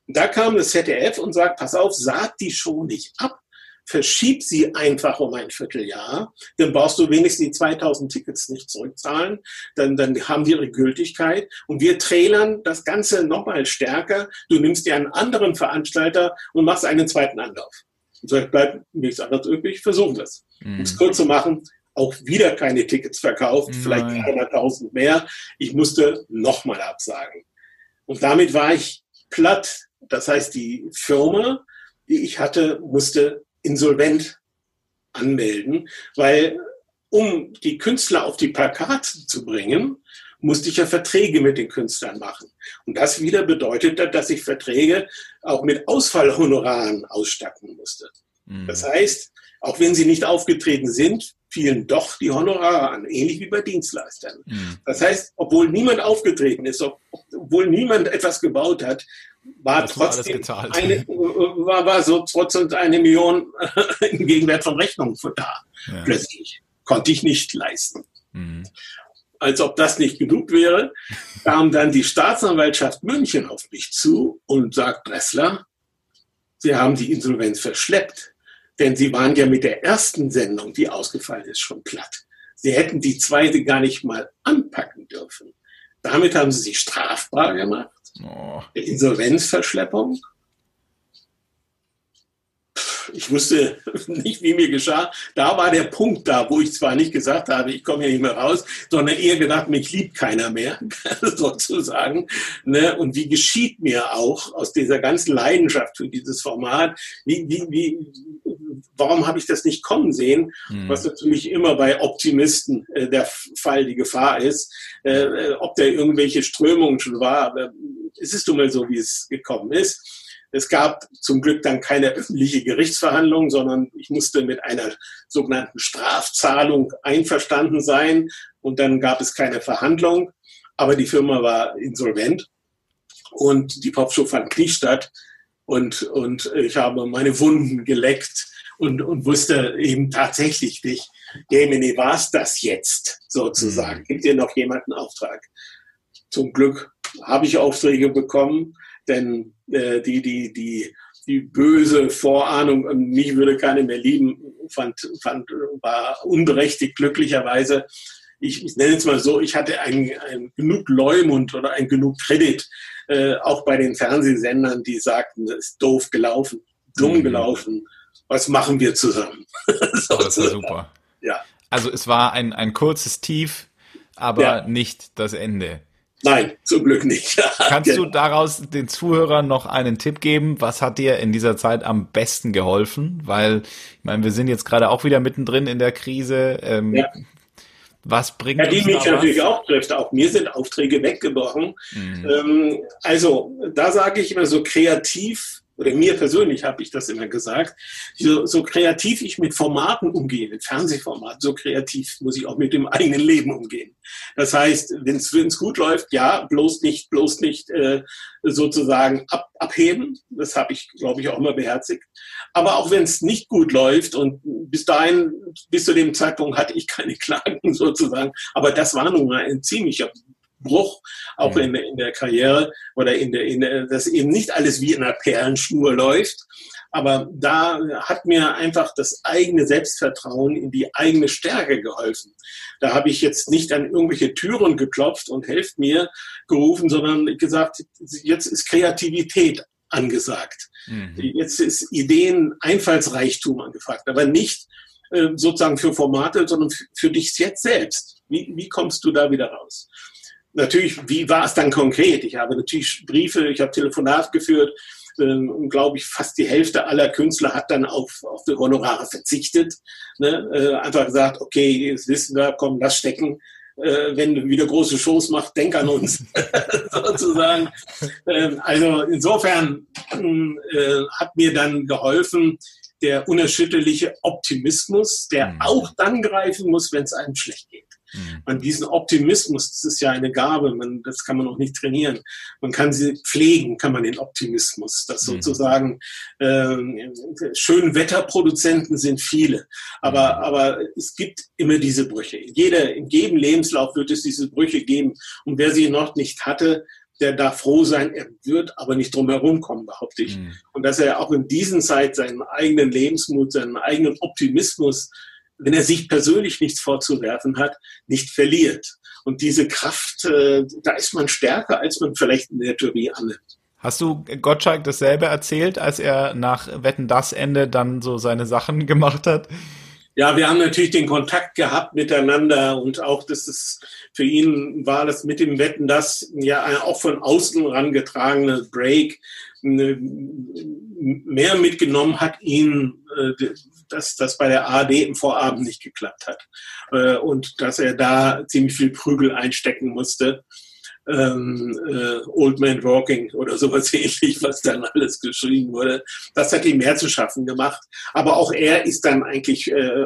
Und da kam das ZDF und sagt, pass auf, sag die Show nicht ab, verschieb sie einfach um ein Vierteljahr, dann brauchst du wenigstens die 2000 Tickets nicht zurückzahlen, dann, dann haben die ihre Gültigkeit und wir trailern das Ganze nochmal stärker. Du nimmst dir einen anderen Veranstalter und machst einen zweiten Anlauf. Und so bleibt nichts anderes übrig, versuchen das. Mhm. Um es kurz zu machen, auch wieder keine Tickets verkauft, Nein. vielleicht 300.000 mehr. Ich musste nochmal absagen. Und damit war ich platt. Das heißt, die Firma, die ich hatte, musste insolvent anmelden, weil um die Künstler auf die Plakate zu bringen, musste ich ja Verträge mit den Künstlern machen. Und das wieder bedeutete, dass ich Verträge auch mit Ausfallhonoraren ausstatten musste. Mhm. Das heißt, auch wenn sie nicht aufgetreten sind, fielen doch die Honorare an, ähnlich wie bei Dienstleistern. Mhm. Das heißt, obwohl niemand aufgetreten ist, obwohl niemand etwas gebaut hat, war das trotzdem war eine, war, war so trotzdem eine Million [LAUGHS] im Gegenwert von Rechnungen da. Ja. Plötzlich konnte ich nicht leisten. Mhm als ob das nicht genug wäre, kam dann die Staatsanwaltschaft München auf mich zu und sagt, Dressler, Sie haben die Insolvenz verschleppt, denn Sie waren ja mit der ersten Sendung, die ausgefallen ist, schon platt. Sie hätten die zweite gar nicht mal anpacken dürfen. Damit haben Sie sich strafbar gemacht. Oh. Insolvenzverschleppung ich wusste [LAUGHS] nicht, wie mir geschah. Da war der Punkt da, wo ich zwar nicht gesagt habe, ich komme hier nicht mehr raus, sondern eher gedacht, mich liebt keiner mehr, [LAUGHS] sozusagen. Ne? Und wie geschieht mir auch aus dieser ganzen Leidenschaft für dieses Format, wie, wie, wie, warum habe ich das nicht kommen sehen? Mhm. Was natürlich immer bei Optimisten äh, der Fall, die Gefahr ist, äh, äh ob da irgendwelche Strömungen schon war. Aber es ist nun mal so, wie es gekommen ist. Es gab zum Glück dann keine öffentliche Gerichtsverhandlung, sondern ich musste mit einer sogenannten Strafzahlung einverstanden sein und dann gab es keine Verhandlung, aber die Firma war insolvent und die Popshow fand nie statt und, und ich habe meine Wunden geleckt und, und wusste eben tatsächlich nicht, Gemini, war es das jetzt sozusagen? Mhm. Gibt dir noch jemanden Auftrag? Zum Glück habe ich Aufträge bekommen denn äh, die, die, die, die böse Vorahnung, mich würde keiner mehr lieben, fand, fand, war unberechtigt glücklicherweise. Ich, ich nenne es mal so, ich hatte ein, ein genug Leumund oder ein genug Kredit, äh, auch bei den Fernsehsendern, die sagten, das ist doof gelaufen, dumm mhm. gelaufen, was machen wir zusammen? [LAUGHS] so, das war super. Ja. Also es war ein, ein kurzes Tief, aber ja. nicht das Ende. Nein, zum Glück nicht. [LAUGHS] Kannst du daraus den Zuhörern noch einen Tipp geben? Was hat dir in dieser Zeit am besten geholfen? Weil, ich meine, wir sind jetzt gerade auch wieder mittendrin in der Krise. Ähm, ja. Was bringt ja, die mich natürlich auch trifft. Auch mir sind Aufträge weggebrochen. Mhm. Ähm, also da sage ich immer so kreativ oder mir persönlich habe ich das immer gesagt, so, so kreativ ich mit Formaten umgehe, mit Fernsehformaten, so kreativ muss ich auch mit dem eigenen Leben umgehen. Das heißt, wenn es gut läuft, ja, bloß nicht, bloß nicht äh, sozusagen ab, abheben. Das habe ich, glaube ich, auch immer beherzigt. Aber auch wenn es nicht gut läuft und bis dahin, bis zu dem Zeitpunkt hatte ich keine [LAUGHS] Klagen sozusagen. Aber das war nun mal ein ziemlicher Bruch, auch mhm. in, in der Karriere oder in der, in der, dass eben nicht alles wie in einer Perlenschnur läuft. Aber da hat mir einfach das eigene Selbstvertrauen in die eigene Stärke geholfen. Da habe ich jetzt nicht an irgendwelche Türen geklopft und helft mir gerufen, sondern gesagt, jetzt ist Kreativität angesagt. Mhm. Jetzt ist Ideen, Einfallsreichtum angefragt, aber nicht äh, sozusagen für Formate, sondern für dich jetzt selbst. Wie, wie kommst du da wieder raus? Natürlich, wie war es dann konkret? Ich habe natürlich Briefe, ich habe Telefonate geführt ähm, und glaube ich, fast die Hälfte aller Künstler hat dann auf, auf die Honorare verzichtet. Ne? Äh, einfach gesagt, okay, jetzt wissen wir, komm, lass stecken. Äh, wenn du wieder große Shows machst, denk an uns, [LAUGHS] sozusagen. Ähm, also insofern äh, hat mir dann geholfen, der unerschütterliche Optimismus, der mhm. auch dann greifen muss, wenn es einem schlecht geht. Mhm. Und diesen Optimismus, das ist ja eine Gabe, man, das kann man auch nicht trainieren. Man kann sie pflegen, kann man den Optimismus. Das mhm. sozusagen äh, schönen Wetterproduzenten sind viele, aber, mhm. aber es gibt immer diese Brüche. Jeder, in jedem Lebenslauf wird es diese Brüche geben. Und wer sie noch nicht hatte, der darf froh sein, er wird aber nicht drum herum kommen, behaupte ich. Mhm. Und dass er auch in diesen Zeit seinen eigenen Lebensmut, seinen eigenen Optimismus wenn er sich persönlich nichts vorzuwerfen hat, nicht verliert. Und diese Kraft, äh, da ist man stärker, als man vielleicht in der Theorie annimmt. Hast du Gottschalk dasselbe erzählt, als er nach Wetten das Ende dann so seine Sachen [LAUGHS] gemacht hat? Ja, wir haben natürlich den Kontakt gehabt miteinander und auch das ist für ihn war das mit dem Wetten das ja auch von außen rangetragene Break mehr mitgenommen hat ihn äh, dass das bei der ARD im Vorabend nicht geklappt hat äh, und dass er da ziemlich viel Prügel einstecken musste. Ähm, äh, Old Man Walking oder sowas [LAUGHS] ähnlich, was dann alles geschrieben wurde. Das hat ihm mehr zu schaffen gemacht. Aber auch er ist dann eigentlich äh,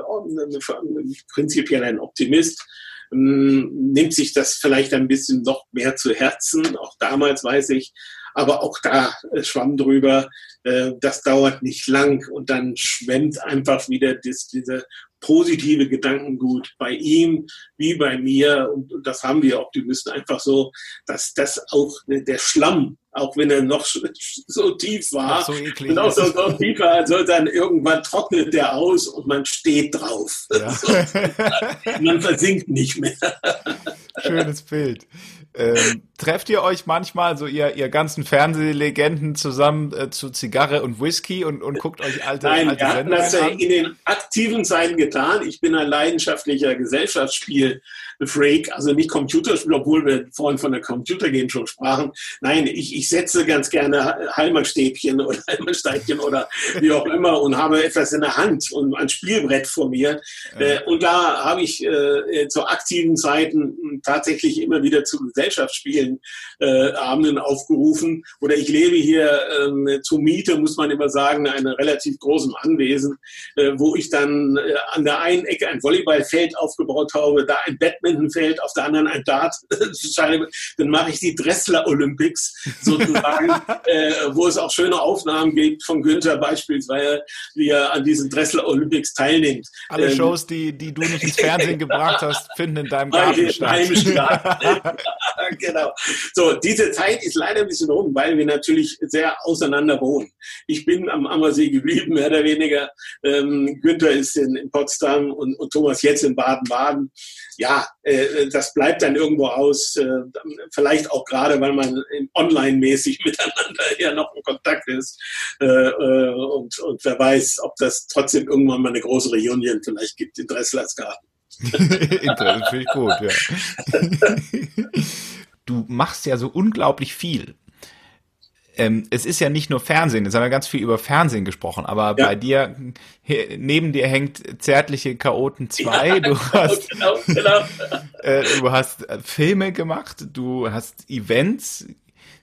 prinzipiell ein Optimist ähm, nimmt sich das vielleicht ein bisschen noch mehr zu Herzen. Auch damals weiß ich, aber auch da äh, schwamm drüber. Äh, das dauert nicht lang und dann schwemmt einfach wieder das, diese positive Gedankengut bei ihm wie bei mir und, und das haben wir Optimisten einfach so, dass das auch der Schlamm, auch wenn er noch so tief war so und auch so, so tief war, also dann irgendwann trocknet der aus und man steht drauf. Ja. [LAUGHS] man versinkt nicht mehr. [LAUGHS] Schönes Bild. Ähm, trefft ihr euch manchmal, so ihr, ihr ganzen Fernsehlegenden zusammen äh, zu Zigarre und Whisky und, und guckt euch alte, Nein, alte wir hatten das an? in den aktiven Zeiten getan. Ich bin ein leidenschaftlicher Gesellschaftsspiel Freak, also nicht Computerspiel, obwohl wir vorhin von der Computergame schon sprachen. Nein, ich, ich setze ganz gerne Heimatstäbchen oder [LAUGHS] Heimatsteibchen oder wie auch immer und habe etwas in der Hand und ein Spielbrett vor mir. Ja. Äh, und da habe ich äh, zu aktiven Zeiten tatsächlich immer wieder zu Gesellschaftsspielen äh, Abenden aufgerufen. Oder ich lebe hier äh, zur Miete, muss man immer sagen, in einem relativ großen Anwesen, äh, wo ich dann äh, an der einen Ecke ein Volleyballfeld aufgebaut habe, da ein Badmintonfeld, auf der anderen ein Dartscheibe. [LAUGHS] Dann mache ich die Dressler Olympics sozusagen, [LAUGHS] äh, wo es auch schöne Aufnahmen gibt von Günther beispielsweise, wie er an diesen Dressler Olympics teilnimmt. Alle ähm, Shows, die, die du nicht ins Fernsehen [LAUGHS] gebracht hast, finden in deinem Garten statt. genau. So, diese Zeit ist leider ein bisschen rum, weil wir natürlich sehr auseinander wohnen. Ich bin am Ammersee geblieben, mehr oder weniger. Ähm, Günther ist in, in Potsdam und, und, Thomas jetzt in Baden-Baden. Ja, das bleibt dann irgendwo aus. Äh, vielleicht auch gerade, weil man online-mäßig [LAUGHS] miteinander ja noch in Kontakt ist. Äh, äh, und, und wer weiß, ob das trotzdem irgendwann mal eine große Reunion vielleicht gibt in Dresslersgarten. [LAUGHS] Internet finde ich gut, ja. [LAUGHS] du machst ja so unglaublich viel. Ähm, es ist ja nicht nur Fernsehen, jetzt haben wir ganz viel über Fernsehen gesprochen, aber ja. bei dir, neben dir hängt Zärtliche Chaoten 2, ja, [LAUGHS] du, hast, genau, genau. [LAUGHS] äh, du hast äh, Filme gemacht, du hast Events,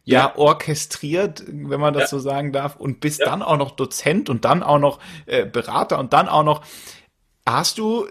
ja, orchestriert, wenn man das ja. so sagen darf, und bist dann auch noch Dozent und dann auch noch äh, Berater und dann auch noch. Hast du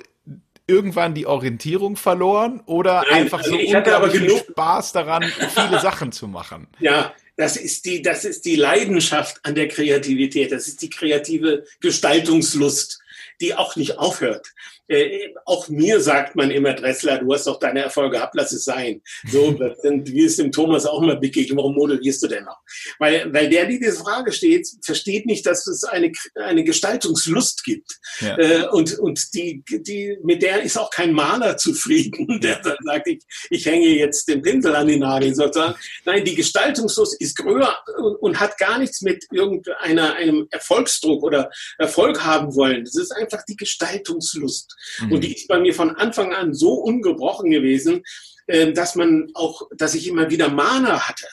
irgendwann die Orientierung verloren oder Nein, einfach so ich hatte aber genug Spaß daran, [LAUGHS] viele Sachen zu machen? Ja, das ist die, das ist die Leidenschaft an der Kreativität. Das ist die kreative Gestaltungslust, die auch nicht aufhört äh, auch mir sagt man immer, Dressler, du hast doch deine Erfolge gehabt, lass es sein. So, [LAUGHS] wie es dem Thomas auch immer begegnet, warum modellierst du denn noch? Weil, weil der, die diese Frage steht, versteht nicht, dass es eine, eine Gestaltungslust gibt. Ja. Äh, und, und die, die, mit der ist auch kein Maler zufrieden, [LAUGHS] der dann sagt, ich, ich hänge jetzt den Pinsel an den Nagel, sozusagen. Nein, die Gestaltungslust ist größer und, und hat gar nichts mit irgendeiner, einem Erfolgsdruck oder Erfolg haben wollen. Das ist einfach die Gestaltungslust. Mhm. Und die ist bei mir von Anfang an so ungebrochen gewesen, äh, dass man auch, dass ich immer wieder Mana hatte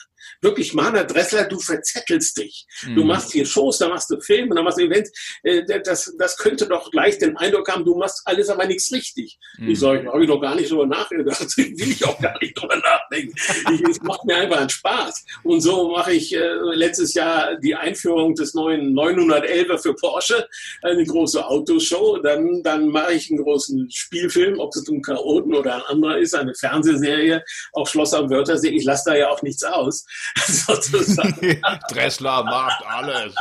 wirklich, Mana Dressler, du verzettelst dich. Mhm. Du machst hier Shows, da machst du Filme, da machst du Events. Äh, das, das könnte doch gleich den Eindruck haben, du machst alles aber nichts richtig. Mhm. Ich sage, habe ich doch gar nicht drüber nachgedacht. [LAUGHS] Will ich auch gar nicht drüber nachdenken. Ich, es macht mir einfach einen Spaß. Und so mache ich äh, letztes Jahr die Einführung des neuen 911er für Porsche, eine große Autoshow. Dann, dann mache ich einen großen Spielfilm, ob es ein Chaoten oder ein anderer ist, eine Fernsehserie, auch Schloss am Wörthersee. Ich lasse da ja auch nichts aus. [LAUGHS] sozusagen. [LAUGHS] Dressler macht alles.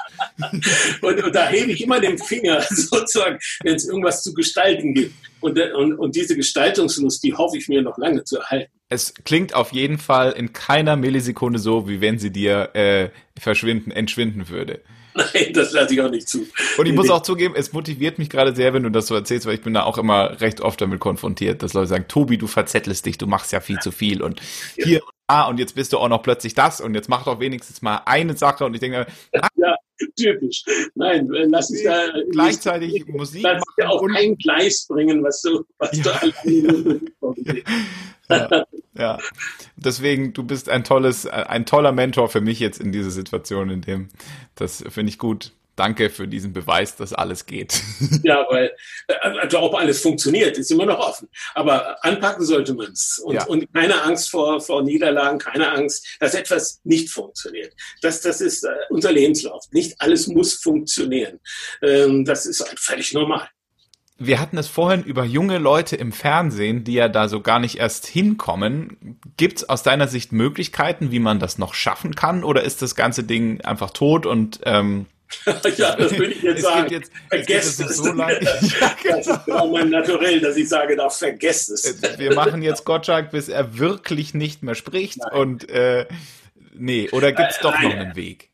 und, und, da hebe ich immer den Finger [LAUGHS] sozusagen, wenn es irgendwas zu gestalten gibt. Und, und, und diese Gestaltungslust, die hoffe ich mir noch lange zu erhalten. Es klingt auf jeden Fall in keiner Millisekunde so, wie wenn sie dir äh, verschwinden, entschwinden würde. Nein, das lasse ich auch nicht zu. Und ich muss auch zugeben, es motiviert mich gerade sehr, wenn du das so erzählst, weil ich bin da auch immer recht oft damit konfrontiert, dass Leute sagen, Tobi, du verzettelst dich, du machst ja viel zu viel und hier ah, und jetzt bist du auch noch plötzlich das und jetzt mach doch wenigstens mal eine Sache und ich denke, ah, ja, typisch. Nein, lass uns da gleichzeitig nicht, Musik lass machen ja auch kein Gleis bringen, was du, was ja. du [LAUGHS] ja, ja, deswegen, du bist ein tolles, ein toller Mentor für mich jetzt in dieser Situation, in dem, das finde ich gut danke für diesen Beweis, dass alles geht. [LAUGHS] Ja, weil, also ob alles funktioniert, ist immer noch offen. Aber anpacken sollte man es. Und, ja. und keine Angst vor, vor Niederlagen, keine Angst, dass etwas nicht funktioniert. Das, das ist äh, unser Lebenslauf. Nicht alles muss funktionieren. Ähm, das ist halt völlig normal. Wir hatten es vorhin über junge Leute im Fernsehen, die ja da so gar nicht erst hinkommen. Gibt es aus deiner Sicht Möglichkeiten, wie man das noch schaffen kann? Oder ist das ganze Ding einfach tot und ähm, [LAUGHS] ja, das will ich jetzt sagen. Jetzt, vergesst es. So lange. [LAUGHS] ja, genau. Das ist genau mein Naturell, dass ich sage, da vergesst es. Wir machen jetzt Gottschalk, bis er wirklich nicht mehr spricht. Nein. Und äh, nee, oder gibt es doch noch einen Weg?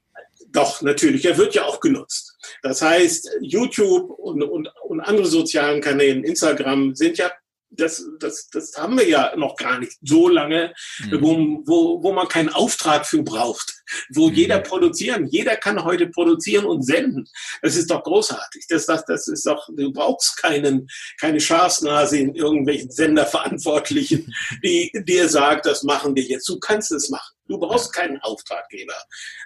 Doch, natürlich. Er wird ja auch genutzt. Das heißt, YouTube und, und, und andere sozialen Kanäle, Instagram, sind ja das, das, das haben wir ja noch gar nicht so lange, mhm. wo, wo, wo man keinen Auftrag für braucht, wo mhm. jeder produzieren, jeder kann heute produzieren und senden. Das ist doch großartig. Das, das, das ist doch, du brauchst keinen, keine Schafsnase in irgendwelchen Senderverantwortlichen, [LAUGHS] die dir sagt, das machen wir jetzt. Du kannst es machen. Du brauchst keinen Auftraggeber.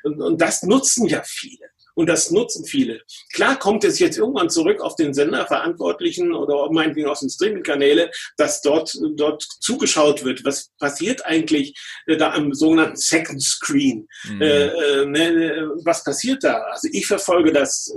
Und, und das nutzen ja viele. Und das nutzen viele. Klar kommt es jetzt irgendwann zurück auf den Senderverantwortlichen oder meinetwegen aus den Streaming-Kanäle, dass dort, dort zugeschaut wird. Was passiert eigentlich äh, da am sogenannten Second Screen? Mhm. Äh, äh, ne, was passiert da? Also ich verfolge das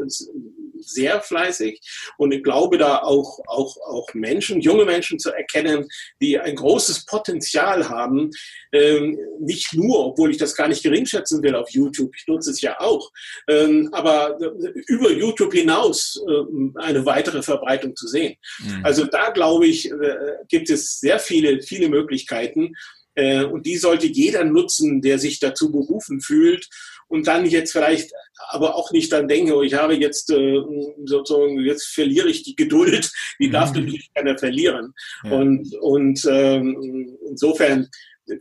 sehr fleißig und ich glaube da auch, auch, auch Menschen, junge Menschen zu erkennen, die ein großes Potenzial haben, ähm, nicht nur, obwohl ich das gar nicht geringschätzen will auf YouTube, ich nutze es ja auch, ähm, aber über YouTube hinaus äh, eine weitere Verbreitung zu sehen. Mhm. Also da glaube ich, äh, gibt es sehr viele, viele Möglichkeiten. Äh, und die sollte jeder nutzen, der sich dazu berufen fühlt und dann jetzt vielleicht aber auch nicht dann denke, oh, ich habe jetzt äh, sozusagen, jetzt verliere ich die Geduld, die darf mhm. natürlich keiner verlieren. Ja. Und, und ähm, insofern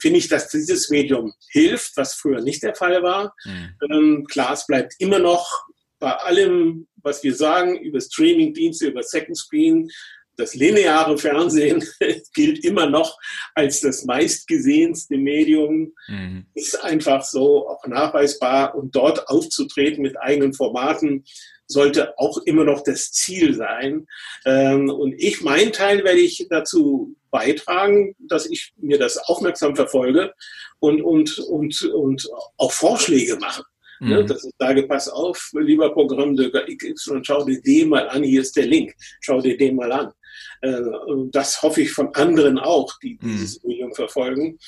finde ich, dass dieses Medium hilft, was früher nicht der Fall war. Mhm. Ähm, klar, es bleibt immer noch bei allem, was wir sagen, über Streaming-Dienste, über Second Screen, das lineare Fernsehen [LAUGHS] gilt immer noch als das meistgesehenste Medium, mhm. ist einfach so auch nachweisbar und dort aufzutreten mit eigenen Formaten sollte auch immer noch das Ziel sein. Ähm, und ich, mein Teil werde ich dazu beitragen, dass ich mir das aufmerksam verfolge und, und, und, und auch Vorschläge mache. Ne, mhm. dass ich sage, pass auf, lieber Programm XY, schau dir den mal an, hier ist der Link, schau dir den mal an. Äh, das hoffe ich von anderen auch, die mhm. dieses Medium verfolgen.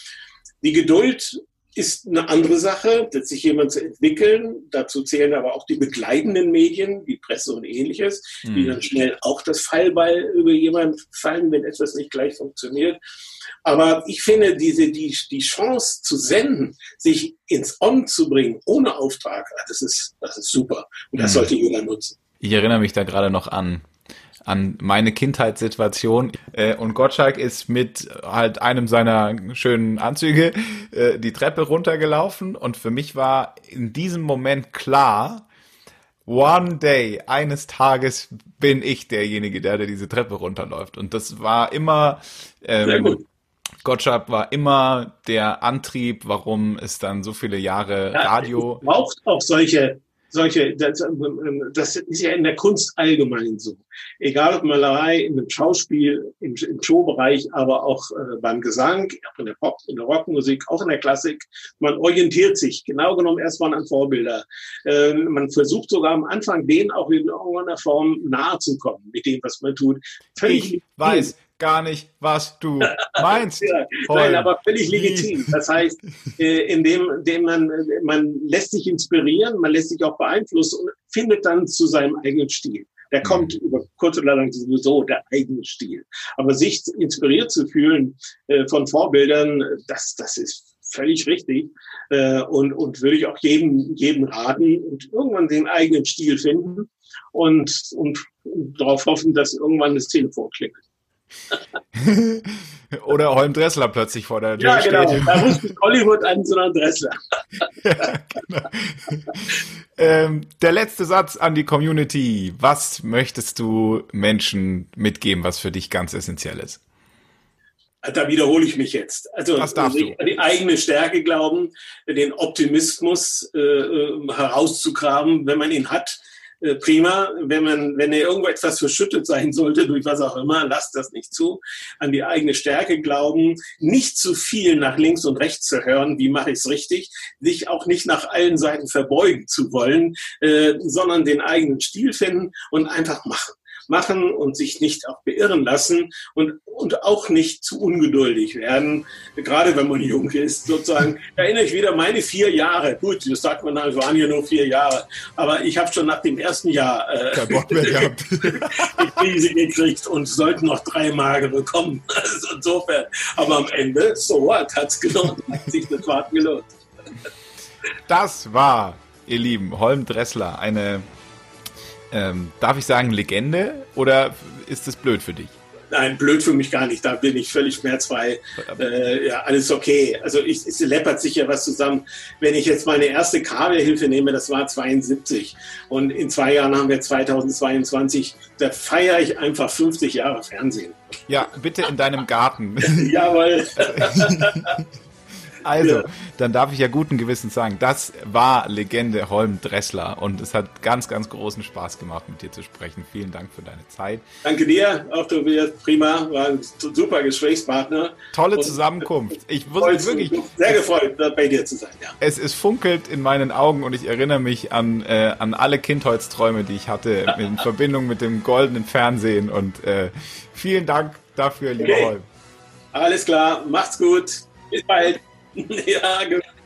Die Geduld ist eine andere Sache, sich jemand zu entwickeln. Dazu zählen aber auch die begleitenden Medien, wie Presse und ähnliches, mhm. die dann schnell auch das Fallball über jemanden fallen, wenn etwas nicht gleich funktioniert. Aber ich finde, diese, die, die Chance zu senden, sich ins On zu bringen, ohne Auftrag, das ist, das ist super. Und das mhm. sollte jeder nutzen. Ich erinnere mich da gerade noch an an meine Kindheitssituation. Äh, und Gottschalk ist mit halt einem seiner schönen Anzüge äh, die Treppe runtergelaufen und für mich war in diesem Moment klar, One day, eines Tages bin ich derjenige, der, der diese Treppe runterläuft. Und das war immer, ähm, Gottschalk war immer der Antrieb, warum es dann so viele Jahre ja, Radio. Braucht auch solche solche, das, das, ist ja in der Kunst allgemein so. Egal ob Malerei, dem Schauspiel, im, im Showbereich, aber auch äh, beim Gesang, auch in der Pop, in der Rockmusik, auch in der Klassik. Man orientiert sich genau genommen erstmal an Vorbilder. Äh, man versucht sogar am Anfang denen auch in irgendeiner Form nahe zu kommen mit dem, was man tut. Völlig ich weiß, gar nicht, was du [LAUGHS] meinst. ja, nein, aber völlig legitim. Das heißt, [LAUGHS] äh, indem, indem man, man lässt sich inspirieren, man lässt sich auch beeinflussen und findet dann zu seinem eigenen Stil. Der kommt mhm. über kurz oder lang sowieso der eigene Stil. Aber sich inspiriert zu fühlen äh, von Vorbildern, das, das ist völlig richtig. Äh, und, und würde ich auch jedem, jedem raten und irgendwann den eigenen Stil finden und, und, und darauf hoffen, dass irgendwann das Telefon klingelt. [LAUGHS] Oder Holm Dressler plötzlich vor der Tür ja, genau. steht. Da ruft nicht Hollywood an, sondern Dressler. ja, genau. [LAUGHS] ähm, der letzte Satz an die Community. Was möchtest du Menschen mitgeben, was für dich ganz essentiell ist? Da wiederhole ich mich jetzt. Also die, die, eigene Stärke glauben, den Optimismus äh, äh herauszugraben, wenn man ihn hat, äh, prima. Wenn man, wenn er irgendwo etwas verschüttet sein sollte, durch was auch immer, lasst das nicht zu. An die eigene Stärke glauben, nicht zu viel nach links und rechts zu hören, wie mache ich es richtig, sich auch nicht nach allen Seiten verbeugen zu wollen, äh, sondern den eigenen Stil finden und einfach machen machen und sich nicht auch beirren lassen und, und auch nicht zu ungeduldig werden, gerade wenn man jung ist, sozusagen. [LAUGHS] Erinnere ich wieder meine vier Jahre. Gut, das sagt man, es waren ja nur vier Jahre, aber ich habe schon nach dem ersten Jahr äh, [LAUGHS] die Krise gekriegt und sollten noch drei magere kommen. [LAUGHS] Also insofern, aber am Ende, so what, hat es gelohnt, hat sich das Warten gelohnt. Das war, ihr Lieben, Holm Dressler, eine ähm, darf ich sagen Legende oder ist das blöd für dich? Nein, blöd für mich gar nicht. Da bin ich völlig schmerzfrei. Äh, ja, alles okay. Also ich, es läppert sich ja was zusammen. Wenn ich jetzt meine erste Kabelhilfe nehme, das war 72. Und in zwei Jahren haben wir 2022. Da feiere ich einfach 50 Jahre Fernsehen. Ja, bitte in deinem Garten. [LAUGHS] Jawohl. [LAUGHS] [LAUGHS] Also, dann darf ich ja guten Gewissens sagen, das war Legende Holm Dressler und es hat ganz, ganz großen Spaß gemacht, mit dir zu sprechen. Vielen Dank für deine Zeit. Danke dir, auch du bist prima, war ein super Gesprächspartner. Tolle Zusammenkunft. Ich wusste wirklich sehr gefreut, bei dir zu sein. Ja. Es ist funkelt in meinen Augen und ich erinnere mich an, äh, an alle Kindheitsträume, die ich hatte [LAUGHS] in Verbindung mit dem goldenen Fernsehen und äh, vielen Dank dafür, lieber okay. Holm. Alles klar, macht's gut. Bis bald. [LAUGHS] ja, genau.